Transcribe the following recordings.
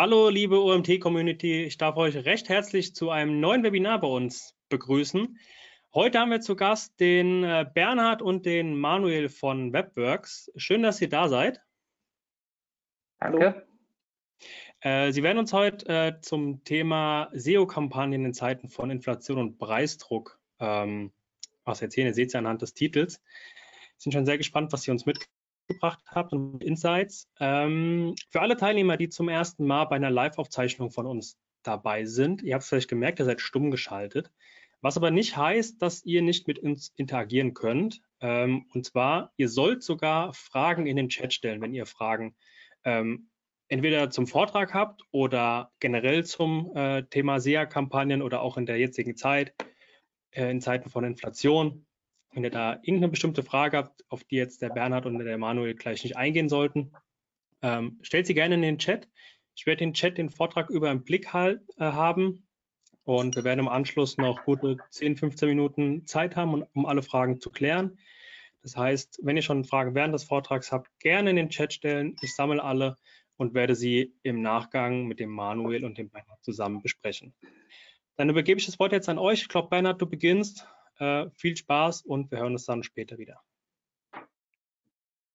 Hallo, liebe OMT-Community. Ich darf euch recht herzlich zu einem neuen Webinar bei uns begrüßen. Heute haben wir zu Gast den äh, Bernhard und den Manuel von Webworks. Schön, dass ihr da seid. Danke. Äh, Sie werden uns heute äh, zum Thema SEO-Kampagnen in Zeiten von Inflation und Preisdruck ähm, was erzählen. Ihr seht es ja anhand des Titels. Wir sind schon sehr gespannt, was Sie uns mit gebracht habt und Insights. Ähm, für alle Teilnehmer, die zum ersten Mal bei einer Live-Aufzeichnung von uns dabei sind, ihr habt es vielleicht gemerkt, ihr seid stumm geschaltet, was aber nicht heißt, dass ihr nicht mit uns interagieren könnt. Ähm, und zwar, ihr sollt sogar Fragen in den Chat stellen, wenn ihr Fragen ähm, entweder zum Vortrag habt oder generell zum äh, Thema SEA-Kampagnen oder auch in der jetzigen Zeit, äh, in Zeiten von Inflation. Wenn ihr da irgendeine bestimmte Frage habt, auf die jetzt der Bernhard und der Manuel gleich nicht eingehen sollten, ähm, stellt sie gerne in den Chat. Ich werde den Chat, den Vortrag über im Blick halt, äh, haben und wir werden im Anschluss noch gute 10, 15 Minuten Zeit haben, um alle Fragen zu klären. Das heißt, wenn ihr schon Fragen während des Vortrags habt, gerne in den Chat stellen. Ich sammle alle und werde sie im Nachgang mit dem Manuel und dem Bernhard zusammen besprechen. Dann übergebe ich das Wort jetzt an euch. Ich glaube, Bernhard, du beginnst. Äh, viel Spaß und wir hören uns dann später wieder.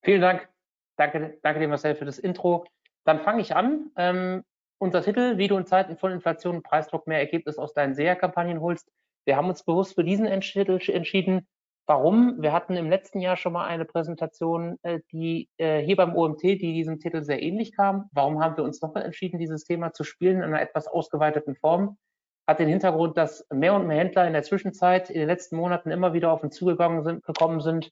Vielen Dank. Danke, danke dir, Marcel, für das Intro. Dann fange ich an. Ähm, unser Titel, wie du in Zeiten von Inflation und Preisdruck mehr Ergebnis aus deinen SEA-Kampagnen holst. Wir haben uns bewusst für diesen Titel entschieden. Warum? Wir hatten im letzten Jahr schon mal eine Präsentation, äh, die äh, hier beim OMT, die diesem Titel sehr ähnlich kam. Warum haben wir uns nochmal entschieden, dieses Thema zu spielen in einer etwas ausgeweiteten Form? Hat den Hintergrund, dass mehr und mehr Händler in der Zwischenzeit in den letzten Monaten immer wieder auf uns zugegangen sind, gekommen sind.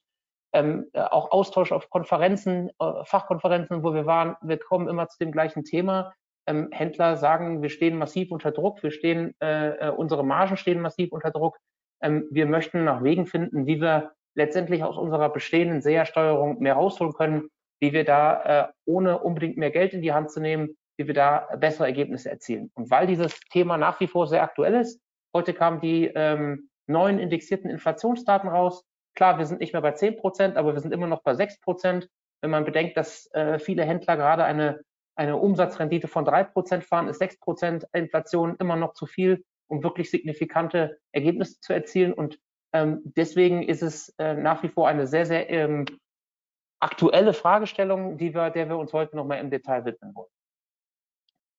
Ähm, äh, auch Austausch auf Konferenzen, äh, Fachkonferenzen, wo wir waren, wir kommen immer zu dem gleichen Thema. Ähm, Händler sagen, wir stehen massiv unter Druck, wir stehen, äh, äh unsere Margen stehen massiv unter Druck. Ähm, wir möchten nach Wegen finden, wie wir letztendlich aus unserer bestehenden SEA-Steuerung mehr rausholen können, wie wir da, äh, ohne unbedingt mehr Geld in die Hand zu nehmen, wie wir da bessere Ergebnisse erzielen. Und weil dieses Thema nach wie vor sehr aktuell ist, heute kamen die ähm, neuen indexierten Inflationsdaten raus. Klar, wir sind nicht mehr bei 10 Prozent, aber wir sind immer noch bei 6 Prozent. Wenn man bedenkt, dass äh, viele Händler gerade eine, eine Umsatzrendite von 3 Prozent fahren, ist 6 Prozent Inflation immer noch zu viel, um wirklich signifikante Ergebnisse zu erzielen. Und ähm, deswegen ist es äh, nach wie vor eine sehr, sehr ähm, aktuelle Fragestellung, die wir, der wir uns heute nochmal im Detail widmen wollen.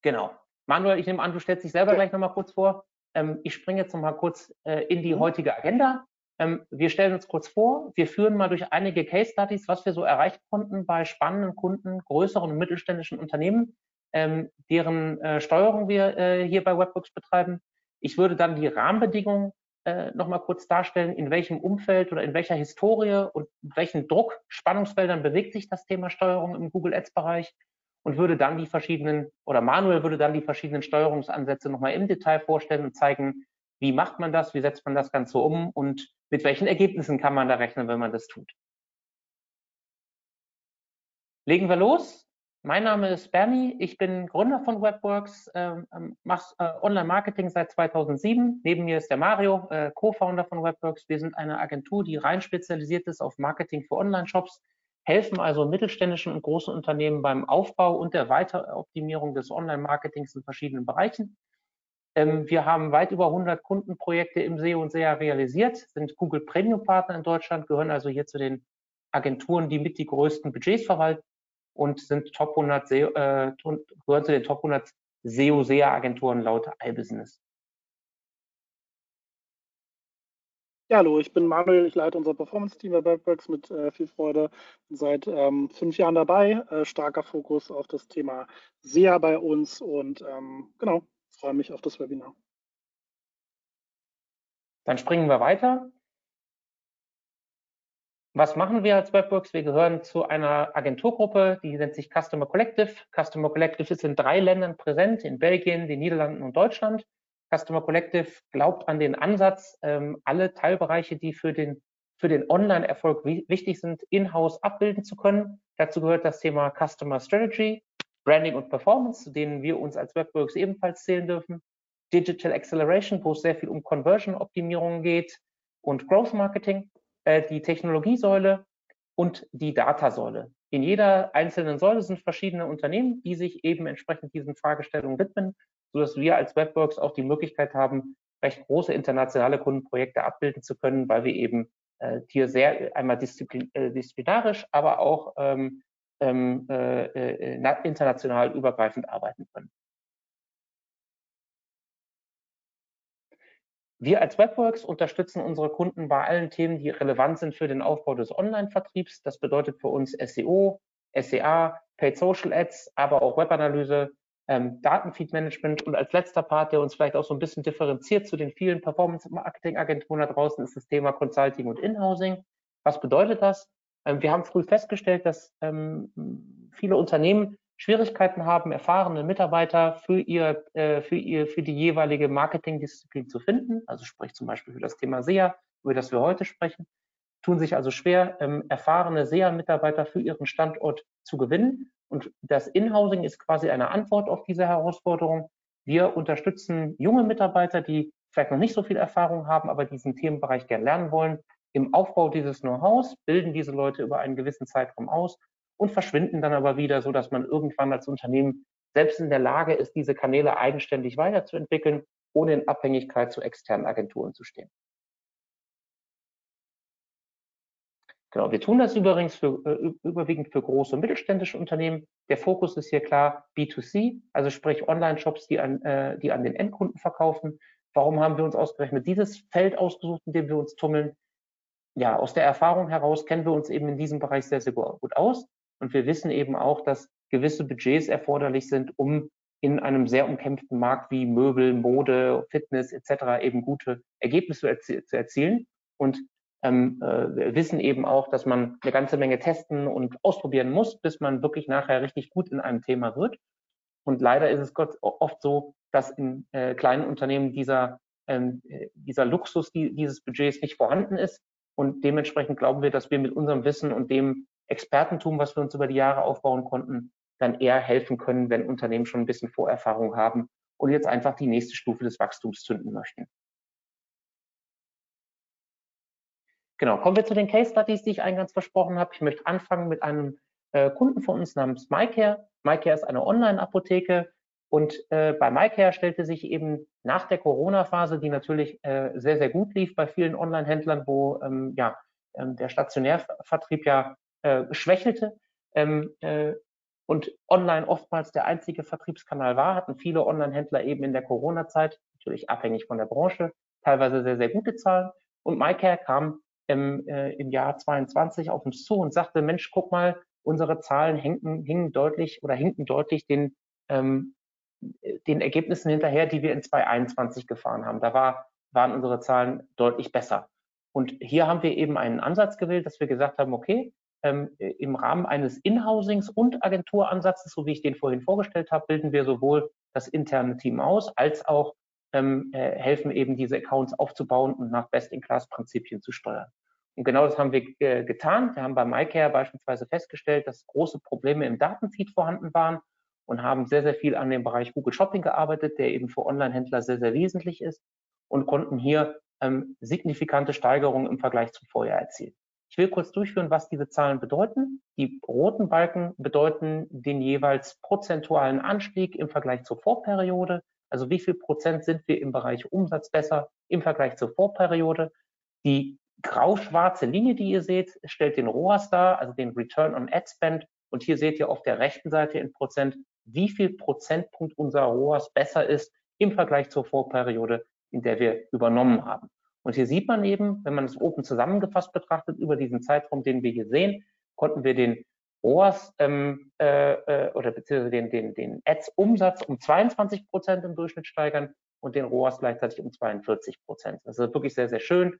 Genau. Manuel, ich nehme an, du stellst dich selber gleich nochmal kurz vor. Ähm, ich springe jetzt nochmal kurz äh, in die mhm. heutige Agenda. Ähm, wir stellen uns kurz vor, wir führen mal durch einige Case Studies, was wir so erreichen konnten bei spannenden Kunden, größeren und mittelständischen Unternehmen, ähm, deren äh, Steuerung wir äh, hier bei Webworks betreiben. Ich würde dann die Rahmenbedingungen äh, nochmal kurz darstellen, in welchem Umfeld oder in welcher Historie und welchen Druck, Spannungsfeldern bewegt sich das Thema Steuerung im Google Ads Bereich und würde dann die verschiedenen, oder Manuel würde dann die verschiedenen Steuerungsansätze nochmal im Detail vorstellen und zeigen, wie macht man das, wie setzt man das Ganze um und mit welchen Ergebnissen kann man da rechnen, wenn man das tut. Legen wir los. Mein Name ist Bernie, ich bin Gründer von Webworks, äh, mache äh, Online-Marketing seit 2007. Neben mir ist der Mario, äh, Co-Founder von Webworks. Wir sind eine Agentur, die rein spezialisiert ist auf Marketing für Online-Shops helfen also mittelständischen und großen Unternehmen beim Aufbau und der Weiteroptimierung des Online-Marketings in verschiedenen Bereichen. Ähm, wir haben weit über 100 Kundenprojekte im SEO und SEA realisiert, sind Google Premium Partner in Deutschland, gehören also hier zu den Agenturen, die mit die größten Budgets verwalten und sind Top 100 SEO, äh, gehören zu den Top 100 SEO SEA Agenturen laut iBusiness. Ja, hallo, ich bin Manuel, ich leite unser Performance-Team bei Webworks mit äh, viel Freude. Seit ähm, fünf Jahren dabei, äh, starker Fokus auf das Thema SEA bei uns und ähm, genau, freue mich auf das Webinar. Dann springen wir weiter. Was machen wir als Webworks? Wir gehören zu einer Agenturgruppe, die nennt sich Customer Collective. Customer Collective ist in drei Ländern präsent, in Belgien, den Niederlanden und Deutschland. Customer Collective glaubt an den Ansatz, ähm, alle Teilbereiche, die für den, für den Online-Erfolg wichtig sind, in-house abbilden zu können. Dazu gehört das Thema Customer Strategy, Branding und Performance, zu denen wir uns als Webworks ebenfalls zählen dürfen. Digital Acceleration, wo es sehr viel um Conversion-Optimierung geht und Growth Marketing, äh, die Technologiesäule und die Datasäule. in jeder einzelnen Säule sind verschiedene Unternehmen, die sich eben entsprechend diesen Fragestellungen widmen, sodass wir als Webworks auch die Möglichkeit haben, recht große internationale Kundenprojekte abbilden zu können, weil wir eben äh, hier sehr einmal disziplin, äh, disziplinarisch, aber auch ähm, ähm äh, äh international übergreifend arbeiten können. Wir als Webworks unterstützen unsere Kunden bei allen Themen, die relevant sind für den Aufbau des Online-Vertriebs. Das bedeutet für uns SEO, SEA, Paid Social Ads, aber auch Webanalyse, ähm, Datenfeed-Management und als letzter Part, der uns vielleicht auch so ein bisschen differenziert zu den vielen Performance-Marketing-Agenturen da draußen, ist das Thema Consulting und Inhousing. Was bedeutet das? Ähm, wir haben früh festgestellt, dass ähm, viele Unternehmen Schwierigkeiten haben, erfahrene Mitarbeiter für ihr, äh, für ihr, für die jeweilige Marketingdisziplin zu finden. Also sprich zum Beispiel für das Thema SEA, über das wir heute sprechen, tun sich also schwer, ähm, erfahrene SEA-Mitarbeiter für ihren Standort zu gewinnen. Und das Inhousing ist quasi eine Antwort auf diese Herausforderung. Wir unterstützen junge Mitarbeiter, die vielleicht noch nicht so viel Erfahrung haben, aber diesen Themenbereich gerne lernen wollen, im Aufbau dieses Know-hows, bilden diese Leute über einen gewissen Zeitraum aus und verschwinden dann aber wieder, so dass man irgendwann als Unternehmen selbst in der Lage ist, diese Kanäle eigenständig weiterzuentwickeln, ohne in Abhängigkeit zu externen Agenturen zu stehen. Genau, wir tun das übrigens für, äh, überwiegend für große und mittelständische Unternehmen. Der Fokus ist hier klar B2C, also sprich Online-Shops, die an, äh, die an den Endkunden verkaufen. Warum haben wir uns ausgerechnet dieses Feld ausgesucht, in dem wir uns tummeln? Ja, aus der Erfahrung heraus kennen wir uns eben in diesem Bereich sehr, sehr gut aus. Und wir wissen eben auch, dass gewisse Budgets erforderlich sind, um in einem sehr umkämpften Markt wie Möbel, Mode, Fitness etc. eben gute Ergebnisse zu erzielen. Und ähm, äh, wissen eben auch, dass man eine ganze Menge testen und ausprobieren muss, bis man wirklich nachher richtig gut in einem Thema wird. Und leider ist es Gott oft so, dass in äh, kleinen Unternehmen dieser, ähm, äh, dieser Luxus die, dieses Budgets nicht vorhanden ist. Und dementsprechend glauben wir, dass wir mit unserem Wissen und dem Expertentum, was wir uns über die Jahre aufbauen konnten, dann eher helfen können, wenn Unternehmen schon ein bisschen Vorerfahrung haben und jetzt einfach die nächste Stufe des Wachstums zünden möchten. Genau, kommen wir zu den Case Studies, die ich eingangs versprochen habe. Ich möchte anfangen mit einem äh, Kunden von uns namens MyCare. MyCare ist eine Online-Apotheke und äh, bei MyCare stellte sich eben nach der Corona-Phase, die natürlich äh, sehr, sehr gut lief bei vielen Online-Händlern, wo ähm, ja, ähm, der Stationärvertrieb ja äh, schwächelte ähm, äh, und online oftmals der einzige Vertriebskanal war, hatten viele Online-Händler eben in der Corona-Zeit, natürlich abhängig von der Branche, teilweise sehr, sehr gute Zahlen. Und MyCare kam im, äh, im Jahr 22 auf uns zu und sagte, Mensch, guck mal, unsere Zahlen hingen, hingen deutlich oder hinken deutlich den, ähm, den Ergebnissen hinterher, die wir in 2021 gefahren haben. Da war, waren unsere Zahlen deutlich besser. Und hier haben wir eben einen Ansatz gewählt, dass wir gesagt haben, okay, ähm, im Rahmen eines Inhousings und Agenturansatzes, so wie ich den vorhin vorgestellt habe, bilden wir sowohl das interne Team aus, als auch ähm, äh, helfen eben diese Accounts aufzubauen und nach Best-in-Class-Prinzipien zu steuern. Und genau das haben wir äh, getan. Wir haben bei MyCare beispielsweise festgestellt, dass große Probleme im Datenfeed vorhanden waren und haben sehr, sehr viel an dem Bereich Google Shopping gearbeitet, der eben für Online-Händler sehr, sehr wesentlich ist und konnten hier ähm, signifikante Steigerungen im Vergleich zum Vorjahr erzielen. Ich will kurz durchführen, was diese Zahlen bedeuten. Die roten Balken bedeuten den jeweils prozentualen Anstieg im Vergleich zur Vorperiode. Also wie viel Prozent sind wir im Bereich Umsatz besser im Vergleich zur Vorperiode? Die grau-schwarze Linie, die ihr seht, stellt den ROAS dar, also den Return on Ad Spend. Und hier seht ihr auf der rechten Seite in Prozent, wie viel Prozentpunkt unser ROAS besser ist im Vergleich zur Vorperiode, in der wir übernommen haben. Und hier sieht man eben, wenn man es oben zusammengefasst betrachtet, über diesen Zeitraum, den wir hier sehen, konnten wir den ROAS ähm, äh, äh, oder beziehungsweise den, den, den Ads-Umsatz um 22 Prozent im Durchschnitt steigern und den ROAS gleichzeitig um 42 Prozent. Das ist wirklich sehr, sehr schön.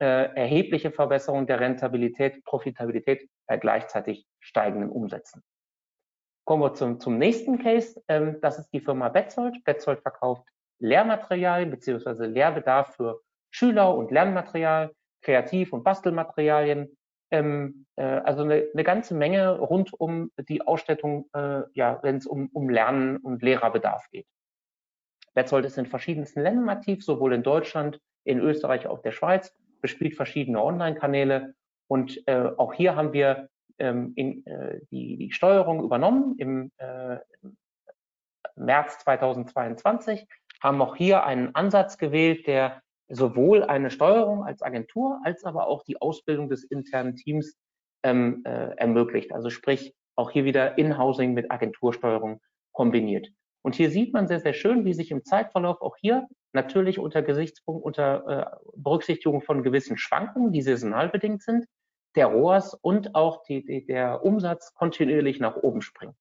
Äh, erhebliche Verbesserung der Rentabilität, Profitabilität bei gleichzeitig steigenden Umsätzen. Kommen wir zum, zum nächsten Case. Ähm, das ist die Firma Betzold. Betzold verkauft Lehrmaterialien beziehungsweise Lehrbedarf für Schüler und Lernmaterial, Kreativ- und Bastelmaterialien. Ähm, äh, also eine, eine, ganze Menge rund um die Ausstattung, äh, ja, wenn es um, um Lernen und Lehrerbedarf geht. Betzold ist in verschiedensten Ländern aktiv, sowohl in Deutschland, in Österreich, auch der Schweiz, bespielt verschiedene Online-Kanäle und äh, auch hier haben wir ähm, in, äh, die, die Steuerung übernommen im äh, März 2022, haben auch hier einen Ansatz gewählt, der sowohl eine Steuerung als Agentur als aber auch die Ausbildung des internen Teams ähm, äh, ermöglicht. Also sprich auch hier wieder In-Housing mit Agentursteuerung kombiniert. Und hier sieht man sehr, sehr schön, wie sich im Zeitverlauf auch hier natürlich unter Gesichtspunkt, unter äh, Berücksichtigung von gewissen Schwankungen, die saisonal bedingt sind, der ROAS und auch die, die, der Umsatz kontinuierlich nach oben springt.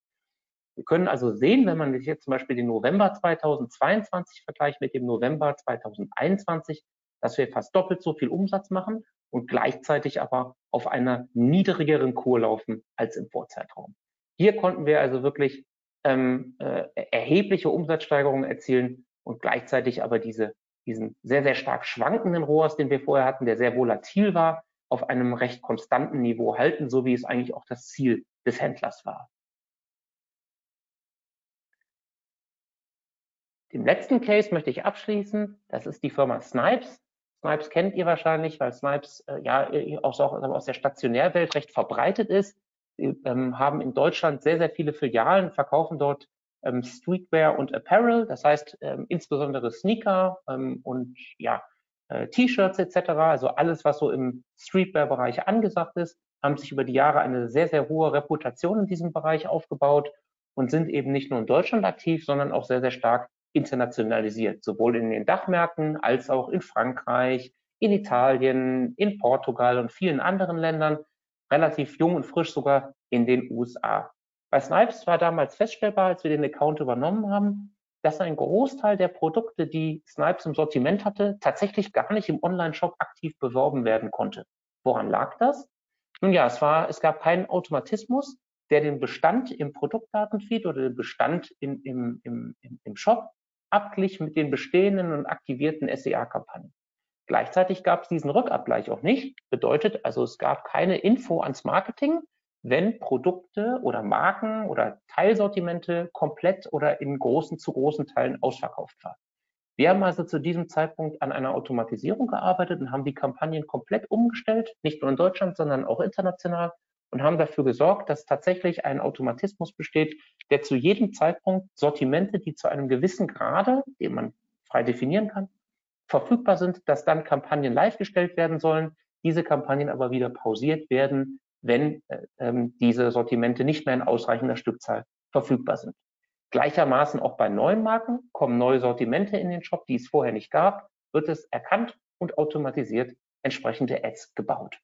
Wir können also sehen, wenn man jetzt zum Beispiel den November 2022 vergleicht mit dem November 2021, dass wir fast doppelt so viel Umsatz machen und gleichzeitig aber auf einer niedrigeren Kur laufen als im Vorzeitraum. Hier konnten wir also wirklich ähm, äh, erhebliche Umsatzsteigerungen erzielen und gleichzeitig aber diese, diesen sehr, sehr stark schwankenden ROAS, den wir vorher hatten, der sehr volatil war, auf einem recht konstanten Niveau halten, so wie es eigentlich auch das Ziel des Händlers war. Den letzten Case möchte ich abschließen. Das ist die Firma Snipes. Snipes kennt ihr wahrscheinlich, weil Snipes äh, ja auch so, aus der Stationärwelt recht verbreitet ist. Sie ähm, haben in Deutschland sehr, sehr viele Filialen, verkaufen dort ähm, Streetwear und Apparel, das heißt ähm, insbesondere Sneaker ähm, und ja, äh, T-Shirts etc., also alles, was so im Streetwear-Bereich angesagt ist, haben sich über die Jahre eine sehr, sehr hohe Reputation in diesem Bereich aufgebaut und sind eben nicht nur in Deutschland aktiv, sondern auch sehr, sehr stark internationalisiert, sowohl in den Dachmärkten als auch in Frankreich, in Italien, in Portugal und vielen anderen Ländern, relativ jung und frisch sogar in den USA. Bei Snipes war damals feststellbar, als wir den Account übernommen haben, dass ein Großteil der Produkte, die Snipes im Sortiment hatte, tatsächlich gar nicht im Online-Shop aktiv beworben werden konnte. Woran lag das? Nun ja, es war, es gab keinen Automatismus, der den Bestand im Produktdatenfeed oder den Bestand in, im, im, im Shop abglich mit den bestehenden und aktivierten SEA-Kampagnen. Gleichzeitig gab es diesen Rückabgleich auch nicht. Bedeutet also, es gab keine Info ans Marketing, wenn Produkte oder Marken oder Teilsortimente komplett oder in großen zu großen Teilen ausverkauft waren. Wir haben also zu diesem Zeitpunkt an einer Automatisierung gearbeitet und haben die Kampagnen komplett umgestellt, nicht nur in Deutschland, sondern auch international und haben dafür gesorgt, dass tatsächlich ein Automatismus besteht, der zu jedem Zeitpunkt Sortimente, die zu einem gewissen Grade, den man frei definieren kann, verfügbar sind, dass dann Kampagnen live gestellt werden sollen, diese Kampagnen aber wieder pausiert werden, wenn äh, ähm, diese Sortimente nicht mehr in ausreichender Stückzahl verfügbar sind. Gleichermaßen auch bei neuen Marken kommen neue Sortimente in den Shop, die es vorher nicht gab, wird es erkannt und automatisiert entsprechende Ads gebaut.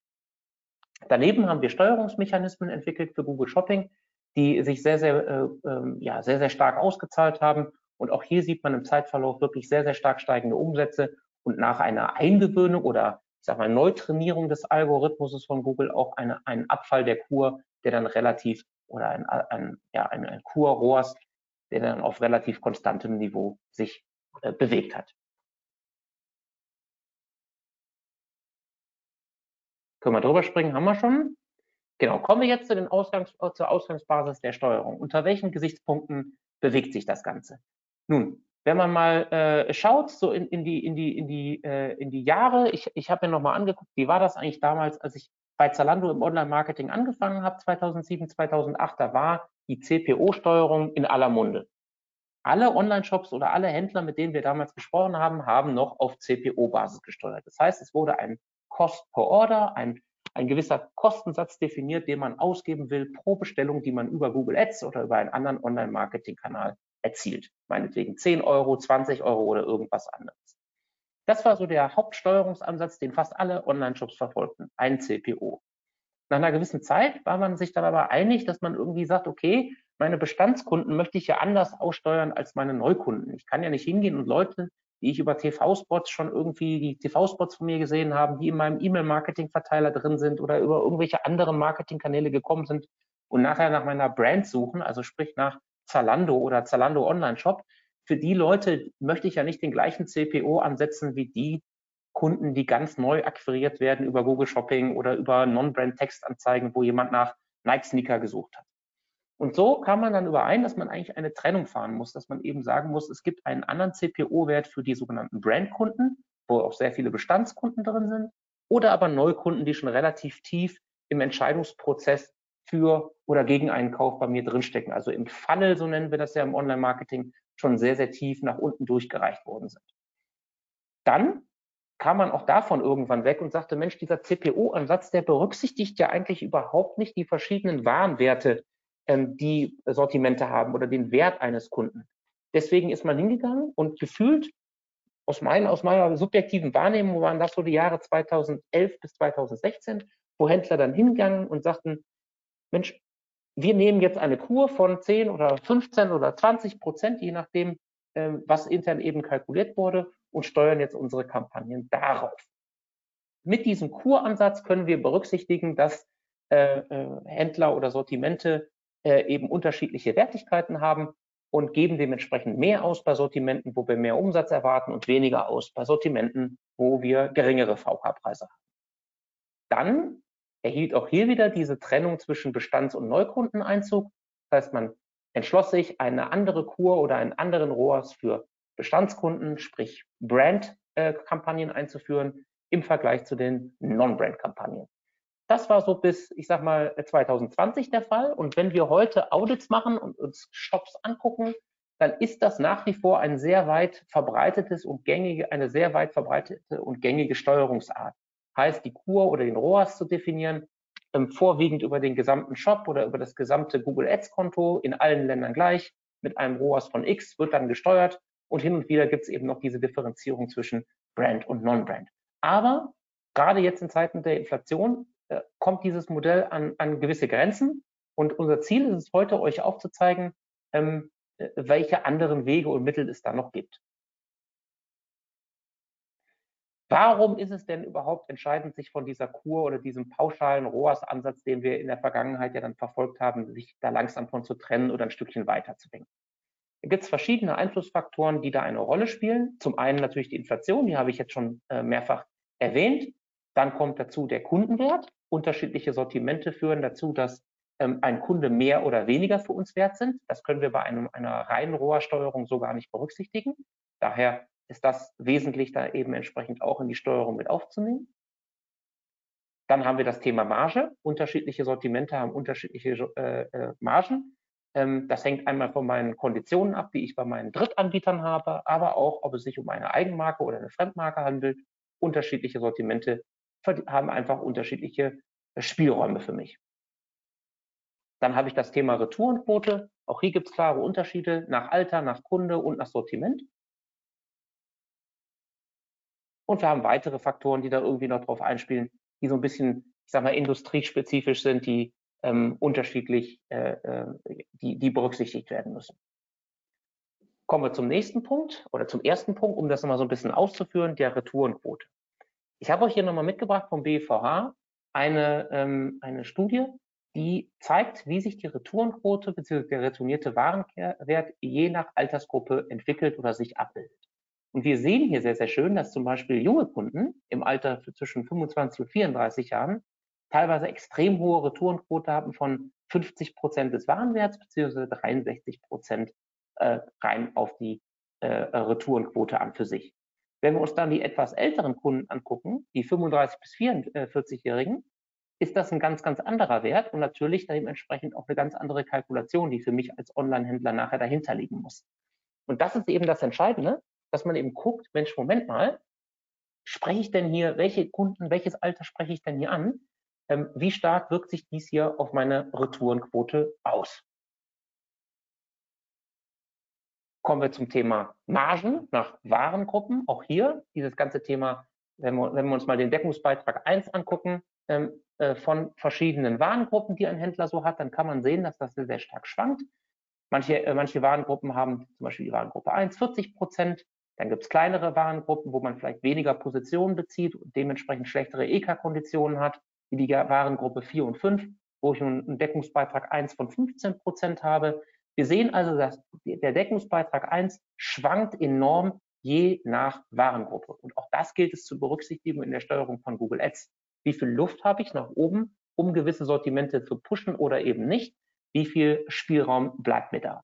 Daneben haben wir Steuerungsmechanismen entwickelt für Google Shopping, die sich sehr, sehr, äh, äh, ja, sehr, sehr stark ausgezahlt haben. Und auch hier sieht man im Zeitverlauf wirklich sehr, sehr stark steigende Umsätze und nach einer Eingewöhnung oder ich sag mal Neutrainierung des Algorithmus von Google auch eine, einen Abfall der Kur, der dann relativ oder ein, ein, ja, ein, ein Kur-ROAS, der dann auf relativ konstantem Niveau sich äh, bewegt hat. Können wir drüber springen, haben wir schon. Genau, kommen wir jetzt zu den Ausgangs zur Ausgangsbasis der Steuerung. Unter welchen Gesichtspunkten bewegt sich das Ganze? Nun, wenn man mal äh, schaut, so in, in, die, in, die, in, die, äh, in die Jahre, ich, ich habe mir nochmal angeguckt, wie war das eigentlich damals, als ich bei Zalando im Online-Marketing angefangen habe, 2007, 2008, da war die CPO-Steuerung in aller Munde. Alle Online-Shops oder alle Händler, mit denen wir damals gesprochen haben, haben noch auf CPO-Basis gesteuert. Das heißt, es wurde ein Cost per Order, ein, ein gewisser Kostensatz definiert, den man ausgeben will pro Bestellung, die man über Google Ads oder über einen anderen Online-Marketing-Kanal erzielt. Meinetwegen 10 Euro, 20 Euro oder irgendwas anderes. Das war so der Hauptsteuerungsansatz, den fast alle Online-Shops verfolgten, ein CPO. Nach einer gewissen Zeit war man sich dann aber einig, dass man irgendwie sagt, okay, meine Bestandskunden möchte ich ja anders aussteuern als meine Neukunden. Ich kann ja nicht hingehen und Leute die ich über TV-Spots schon irgendwie, die TV-Spots von mir gesehen haben, die in meinem E-Mail-Marketing-Verteiler drin sind oder über irgendwelche anderen Marketingkanäle gekommen sind und nachher nach meiner Brand suchen, also sprich nach Zalando oder Zalando Online-Shop. Für die Leute möchte ich ja nicht den gleichen CPO ansetzen wie die Kunden, die ganz neu akquiriert werden über Google Shopping oder über Non-Brand-Textanzeigen, wo jemand nach Nike-Sneaker gesucht hat. Und so kam man dann überein, dass man eigentlich eine Trennung fahren muss, dass man eben sagen muss, es gibt einen anderen CPO-Wert für die sogenannten Brandkunden, wo auch sehr viele Bestandskunden drin sind, oder aber Neukunden, die schon relativ tief im Entscheidungsprozess für oder gegen einen Kauf bei mir drinstecken. Also im Funnel, so nennen wir das ja im Online-Marketing, schon sehr, sehr tief nach unten durchgereicht worden sind. Dann kam man auch davon irgendwann weg und sagte, Mensch, dieser CPO-Ansatz, der berücksichtigt ja eigentlich überhaupt nicht die verschiedenen Warenwerte, die Sortimente haben oder den Wert eines Kunden. Deswegen ist man hingegangen und gefühlt aus, meiner, aus meiner subjektiven Wahrnehmung waren das so die Jahre 2011 bis 2016, wo Händler dann hingegangen und sagten, Mensch, wir nehmen jetzt eine Kur von 10 oder 15 oder 20 Prozent, je nachdem, ähm, was intern eben kalkuliert wurde und steuern jetzt unsere Kampagnen darauf. Mit diesem Kuransatz können wir berücksichtigen, dass äh, äh, Händler oder Sortimente äh, eben unterschiedliche Wertigkeiten haben und geben dementsprechend mehr aus bei Sortimenten, wo wir mehr Umsatz erwarten und weniger aus bei Sortimenten, wo wir geringere VK-Preise haben. Dann erhielt auch hier wieder diese Trennung zwischen Bestands- und Neukundeneinzug. Das heißt, man entschloss sich, eine andere Kur oder einen anderen ROAS für Bestandskunden, sprich Brand-Kampagnen einzuführen im Vergleich zu den Non-Brand-Kampagnen. Das war so bis, ich sag mal, 2020 der Fall. Und wenn wir heute Audits machen und uns Shops angucken, dann ist das nach wie vor ein sehr weit verbreitetes und gängige, eine sehr weit verbreitete und gängige Steuerungsart. Heißt, die Kur oder den ROAS zu definieren, ähm, vorwiegend über den gesamten Shop oder über das gesamte Google Ads Konto in allen Ländern gleich mit einem ROAS von X wird dann gesteuert und hin und wieder gibt es eben noch diese Differenzierung zwischen Brand und Non-Brand. Aber gerade jetzt in Zeiten der Inflation äh, kommt dieses Modell an, an gewisse Grenzen. Und unser Ziel ist es heute, euch aufzuzeigen, ähm, äh, welche anderen Wege und Mittel es da noch gibt. Warum ist es denn überhaupt entscheidend, sich von dieser Kur oder diesem pauschalen ROAS-Ansatz, den wir in der Vergangenheit ja dann verfolgt haben, sich da langsam von zu trennen oder ein Stückchen weiterzudenken? Da gibt es verschiedene Einflussfaktoren, die da eine Rolle spielen. Zum einen natürlich die Inflation, die habe ich jetzt schon äh, mehrfach erwähnt. Dann kommt dazu der Kundenwert. Unterschiedliche Sortimente führen dazu, dass ähm, ein Kunde mehr oder weniger für uns wert sind. Das können wir bei einem, einer reinen Rohrsteuerung so gar nicht berücksichtigen. Daher ist das wesentlich, da eben entsprechend auch in die Steuerung mit aufzunehmen. Dann haben wir das Thema Marge. Unterschiedliche Sortimente haben unterschiedliche äh, äh Margen. Ähm, das hängt einmal von meinen Konditionen ab, die ich bei meinen Drittanbietern habe, aber auch, ob es sich um eine Eigenmarke oder eine Fremdmarke handelt. Unterschiedliche Sortimente haben einfach unterschiedliche äh, Spielräume für mich. Dann habe ich das Thema Retourenquote. Auch hier gibt es klare Unterschiede nach Alter, nach Kunde und nach Sortiment. Und wir haben weitere Faktoren, die da irgendwie noch drauf einspielen, die so ein bisschen, ich sag mal, industriespezifisch sind, die ähm, unterschiedlich, äh, äh, die, die berücksichtigt werden müssen. Kommen wir zum nächsten Punkt oder zum ersten Punkt, um das nochmal so ein bisschen auszuführen, der Retourenquote. Ich habe euch hier nochmal mitgebracht vom BVH eine, ähm, eine Studie, die zeigt, wie sich die Retourenquote bzw. der retournierte Warenwert je nach Altersgruppe entwickelt oder sich abbildet. Und wir sehen hier sehr, sehr schön, dass zum Beispiel junge Kunden im Alter zwischen 25 und 34 Jahren teilweise extrem hohe Retourenquote haben von 50 Prozent des Warenwerts beziehungsweise 63 Prozent äh, rein auf die äh, Retourenquote an für sich. Wenn wir uns dann die etwas älteren Kunden angucken, die 35 bis 44-Jährigen, ist das ein ganz, ganz anderer Wert und natürlich dementsprechend auch eine ganz andere Kalkulation, die für mich als Online-Händler nachher dahinter liegen muss. Und das ist eben das Entscheidende, dass man eben guckt, Mensch, Moment mal, spreche ich denn hier, welche Kunden, welches Alter spreche ich denn hier an? Ähm, wie stark wirkt sich dies hier auf meine Retourenquote aus? Kommen wir zum Thema Margen nach Warengruppen. Auch hier dieses ganze Thema, wenn wir, wenn wir uns mal den Deckungsbeitrag 1 angucken, ähm, äh, von verschiedenen Warengruppen, die ein Händler so hat, dann kann man sehen, dass das sehr, sehr stark schwankt. Manche, äh, manche Warengruppen haben zum Beispiel die Warengruppe 1 40 Prozent. Dann gibt es kleinere Warengruppen, wo man vielleicht weniger Positionen bezieht und dementsprechend schlechtere EK-Konditionen hat, wie die Warengruppe 4 und 5, wo ich einen Deckungsbeitrag 1 von 15 Prozent habe. Wir sehen also, dass der Deckungsbeitrag 1 schwankt enorm je nach Warengruppe. Und auch das gilt es zu berücksichtigen in der Steuerung von Google Ads. Wie viel Luft habe ich nach oben, um gewisse Sortimente zu pushen oder eben nicht? Wie viel Spielraum bleibt mir da?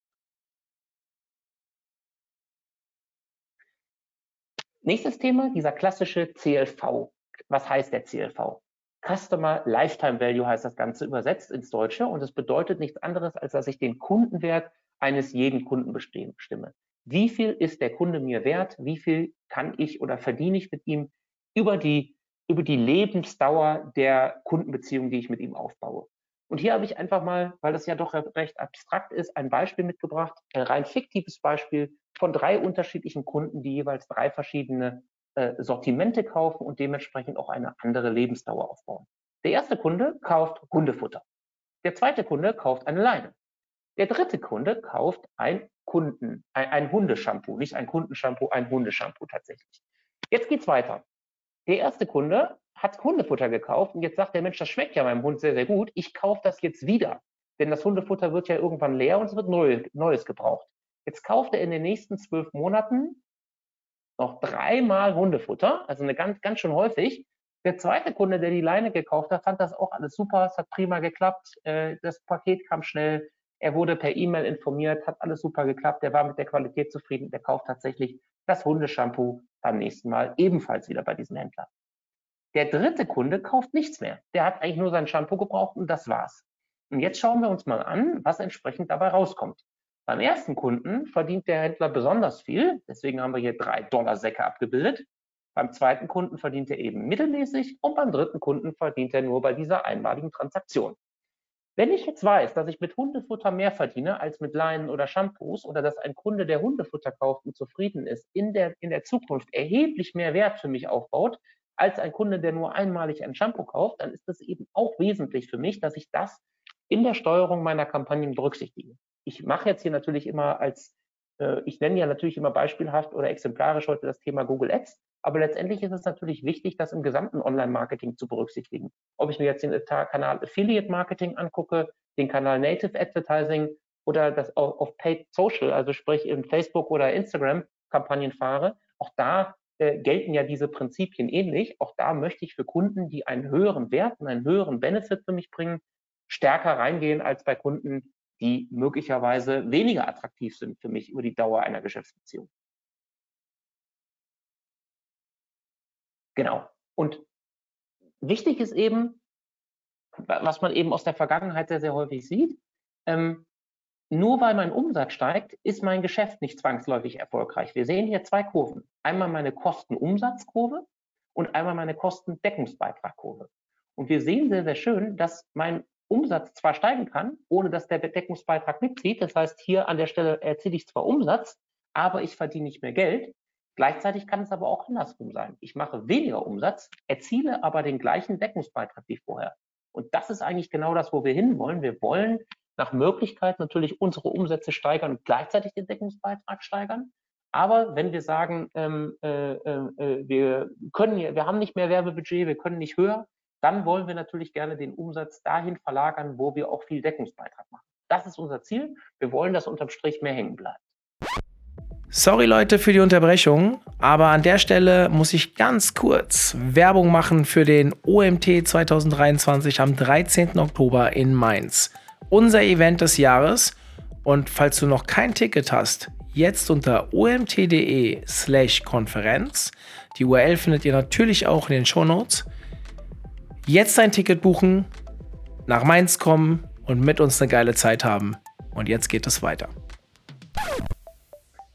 Nächstes Thema, dieser klassische CLV. Was heißt der CLV? Customer Lifetime Value heißt das Ganze übersetzt ins Deutsche und es bedeutet nichts anderes, als dass ich den Kundenwert eines jeden Kunden bestimme. Wie viel ist der Kunde mir wert? Wie viel kann ich oder verdiene ich mit ihm über die, über die Lebensdauer der Kundenbeziehung, die ich mit ihm aufbaue? Und hier habe ich einfach mal, weil das ja doch recht abstrakt ist, ein Beispiel mitgebracht, ein rein fiktives Beispiel von drei unterschiedlichen Kunden, die jeweils drei verschiedene äh, Sortimente kaufen und dementsprechend auch eine andere Lebensdauer aufbauen. Der erste Kunde kauft Hundefutter. Der zweite Kunde kauft eine Leine. Der dritte Kunde kauft ein Kunden, ein, ein Hundeshampoo, nicht ein Kundenshampoo, ein Hundeshampoo tatsächlich. Jetzt geht's weiter. Der erste Kunde hat Hundefutter gekauft und jetzt sagt der Mensch, das schmeckt ja meinem Hund sehr, sehr gut. Ich kaufe das jetzt wieder. Denn das Hundefutter wird ja irgendwann leer und es wird neu, Neues gebraucht. Jetzt kauft er in den nächsten zwölf Monaten noch dreimal Hundefutter, also eine ganz, ganz schön häufig. Der zweite Kunde, der die Leine gekauft hat, fand das auch alles super, es hat prima geklappt, äh, das Paket kam schnell, er wurde per E-Mail informiert, hat alles super geklappt, der war mit der Qualität zufrieden, der kauft tatsächlich das Hundeshampoo beim nächsten Mal ebenfalls wieder bei diesem Händler. Der dritte Kunde kauft nichts mehr. Der hat eigentlich nur sein Shampoo gebraucht und das war's. Und jetzt schauen wir uns mal an, was entsprechend dabei rauskommt. Beim ersten Kunden verdient der Händler besonders viel, deswegen haben wir hier drei Dollar Säcke abgebildet. Beim zweiten Kunden verdient er eben mittelmäßig und beim dritten Kunden verdient er nur bei dieser einmaligen Transaktion. Wenn ich jetzt weiß, dass ich mit Hundefutter mehr verdiene als mit Leinen oder Shampoos oder dass ein Kunde, der Hundefutter kauft und zufrieden ist, in der, in der Zukunft erheblich mehr Wert für mich aufbaut, als ein Kunde, der nur einmalig ein Shampoo kauft, dann ist das eben auch wesentlich für mich, dass ich das in der Steuerung meiner Kampagnen berücksichtige ich mache jetzt hier natürlich immer als, äh, ich nenne ja natürlich immer beispielhaft oder exemplarisch heute das Thema Google Ads, aber letztendlich ist es natürlich wichtig, das im gesamten Online-Marketing zu berücksichtigen. Ob ich mir jetzt den Kanal Affiliate Marketing angucke, den Kanal Native Advertising oder das auf Paid Social, also sprich in Facebook oder Instagram Kampagnen fahre, auch da äh, gelten ja diese Prinzipien ähnlich. Auch da möchte ich für Kunden, die einen höheren Wert und einen höheren Benefit für mich bringen, stärker reingehen als bei Kunden, die möglicherweise weniger attraktiv sind für mich über die Dauer einer Geschäftsbeziehung. Genau. Und wichtig ist eben, was man eben aus der Vergangenheit sehr, sehr häufig sieht, ähm, nur weil mein Umsatz steigt, ist mein Geschäft nicht zwangsläufig erfolgreich. Wir sehen hier zwei Kurven. Einmal meine Kostenumsatzkurve und einmal meine Kostendeckungsbeitragkurve. Und wir sehen sehr, sehr schön, dass mein Umsatz zwar steigen kann, ohne dass der Bedeckungsbeitrag mitzieht. Das heißt, hier an der Stelle erziele ich zwar Umsatz, aber ich verdiene nicht mehr Geld. Gleichzeitig kann es aber auch andersrum sein. Ich mache weniger Umsatz, erziele aber den gleichen Deckungsbeitrag wie vorher. Und das ist eigentlich genau das, wo wir hinwollen. Wir wollen nach Möglichkeit natürlich unsere Umsätze steigern und gleichzeitig den Deckungsbeitrag steigern. Aber wenn wir sagen, ähm, äh, äh, wir können, wir haben nicht mehr Werbebudget, wir können nicht höher, dann wollen wir natürlich gerne den Umsatz dahin verlagern, wo wir auch viel Deckungsbeitrag machen. Das ist unser Ziel. Wir wollen, dass unterm Strich mehr hängen bleibt. Sorry Leute für die Unterbrechung, aber an der Stelle muss ich ganz kurz Werbung machen für den OMT 2023 am 13. Oktober in Mainz. Unser Event des Jahres. Und falls du noch kein Ticket hast, jetzt unter omt.de slash Konferenz. Die URL findet ihr natürlich auch in den Show Notes. Jetzt ein Ticket buchen, nach Mainz kommen und mit uns eine geile Zeit haben. Und jetzt geht es weiter.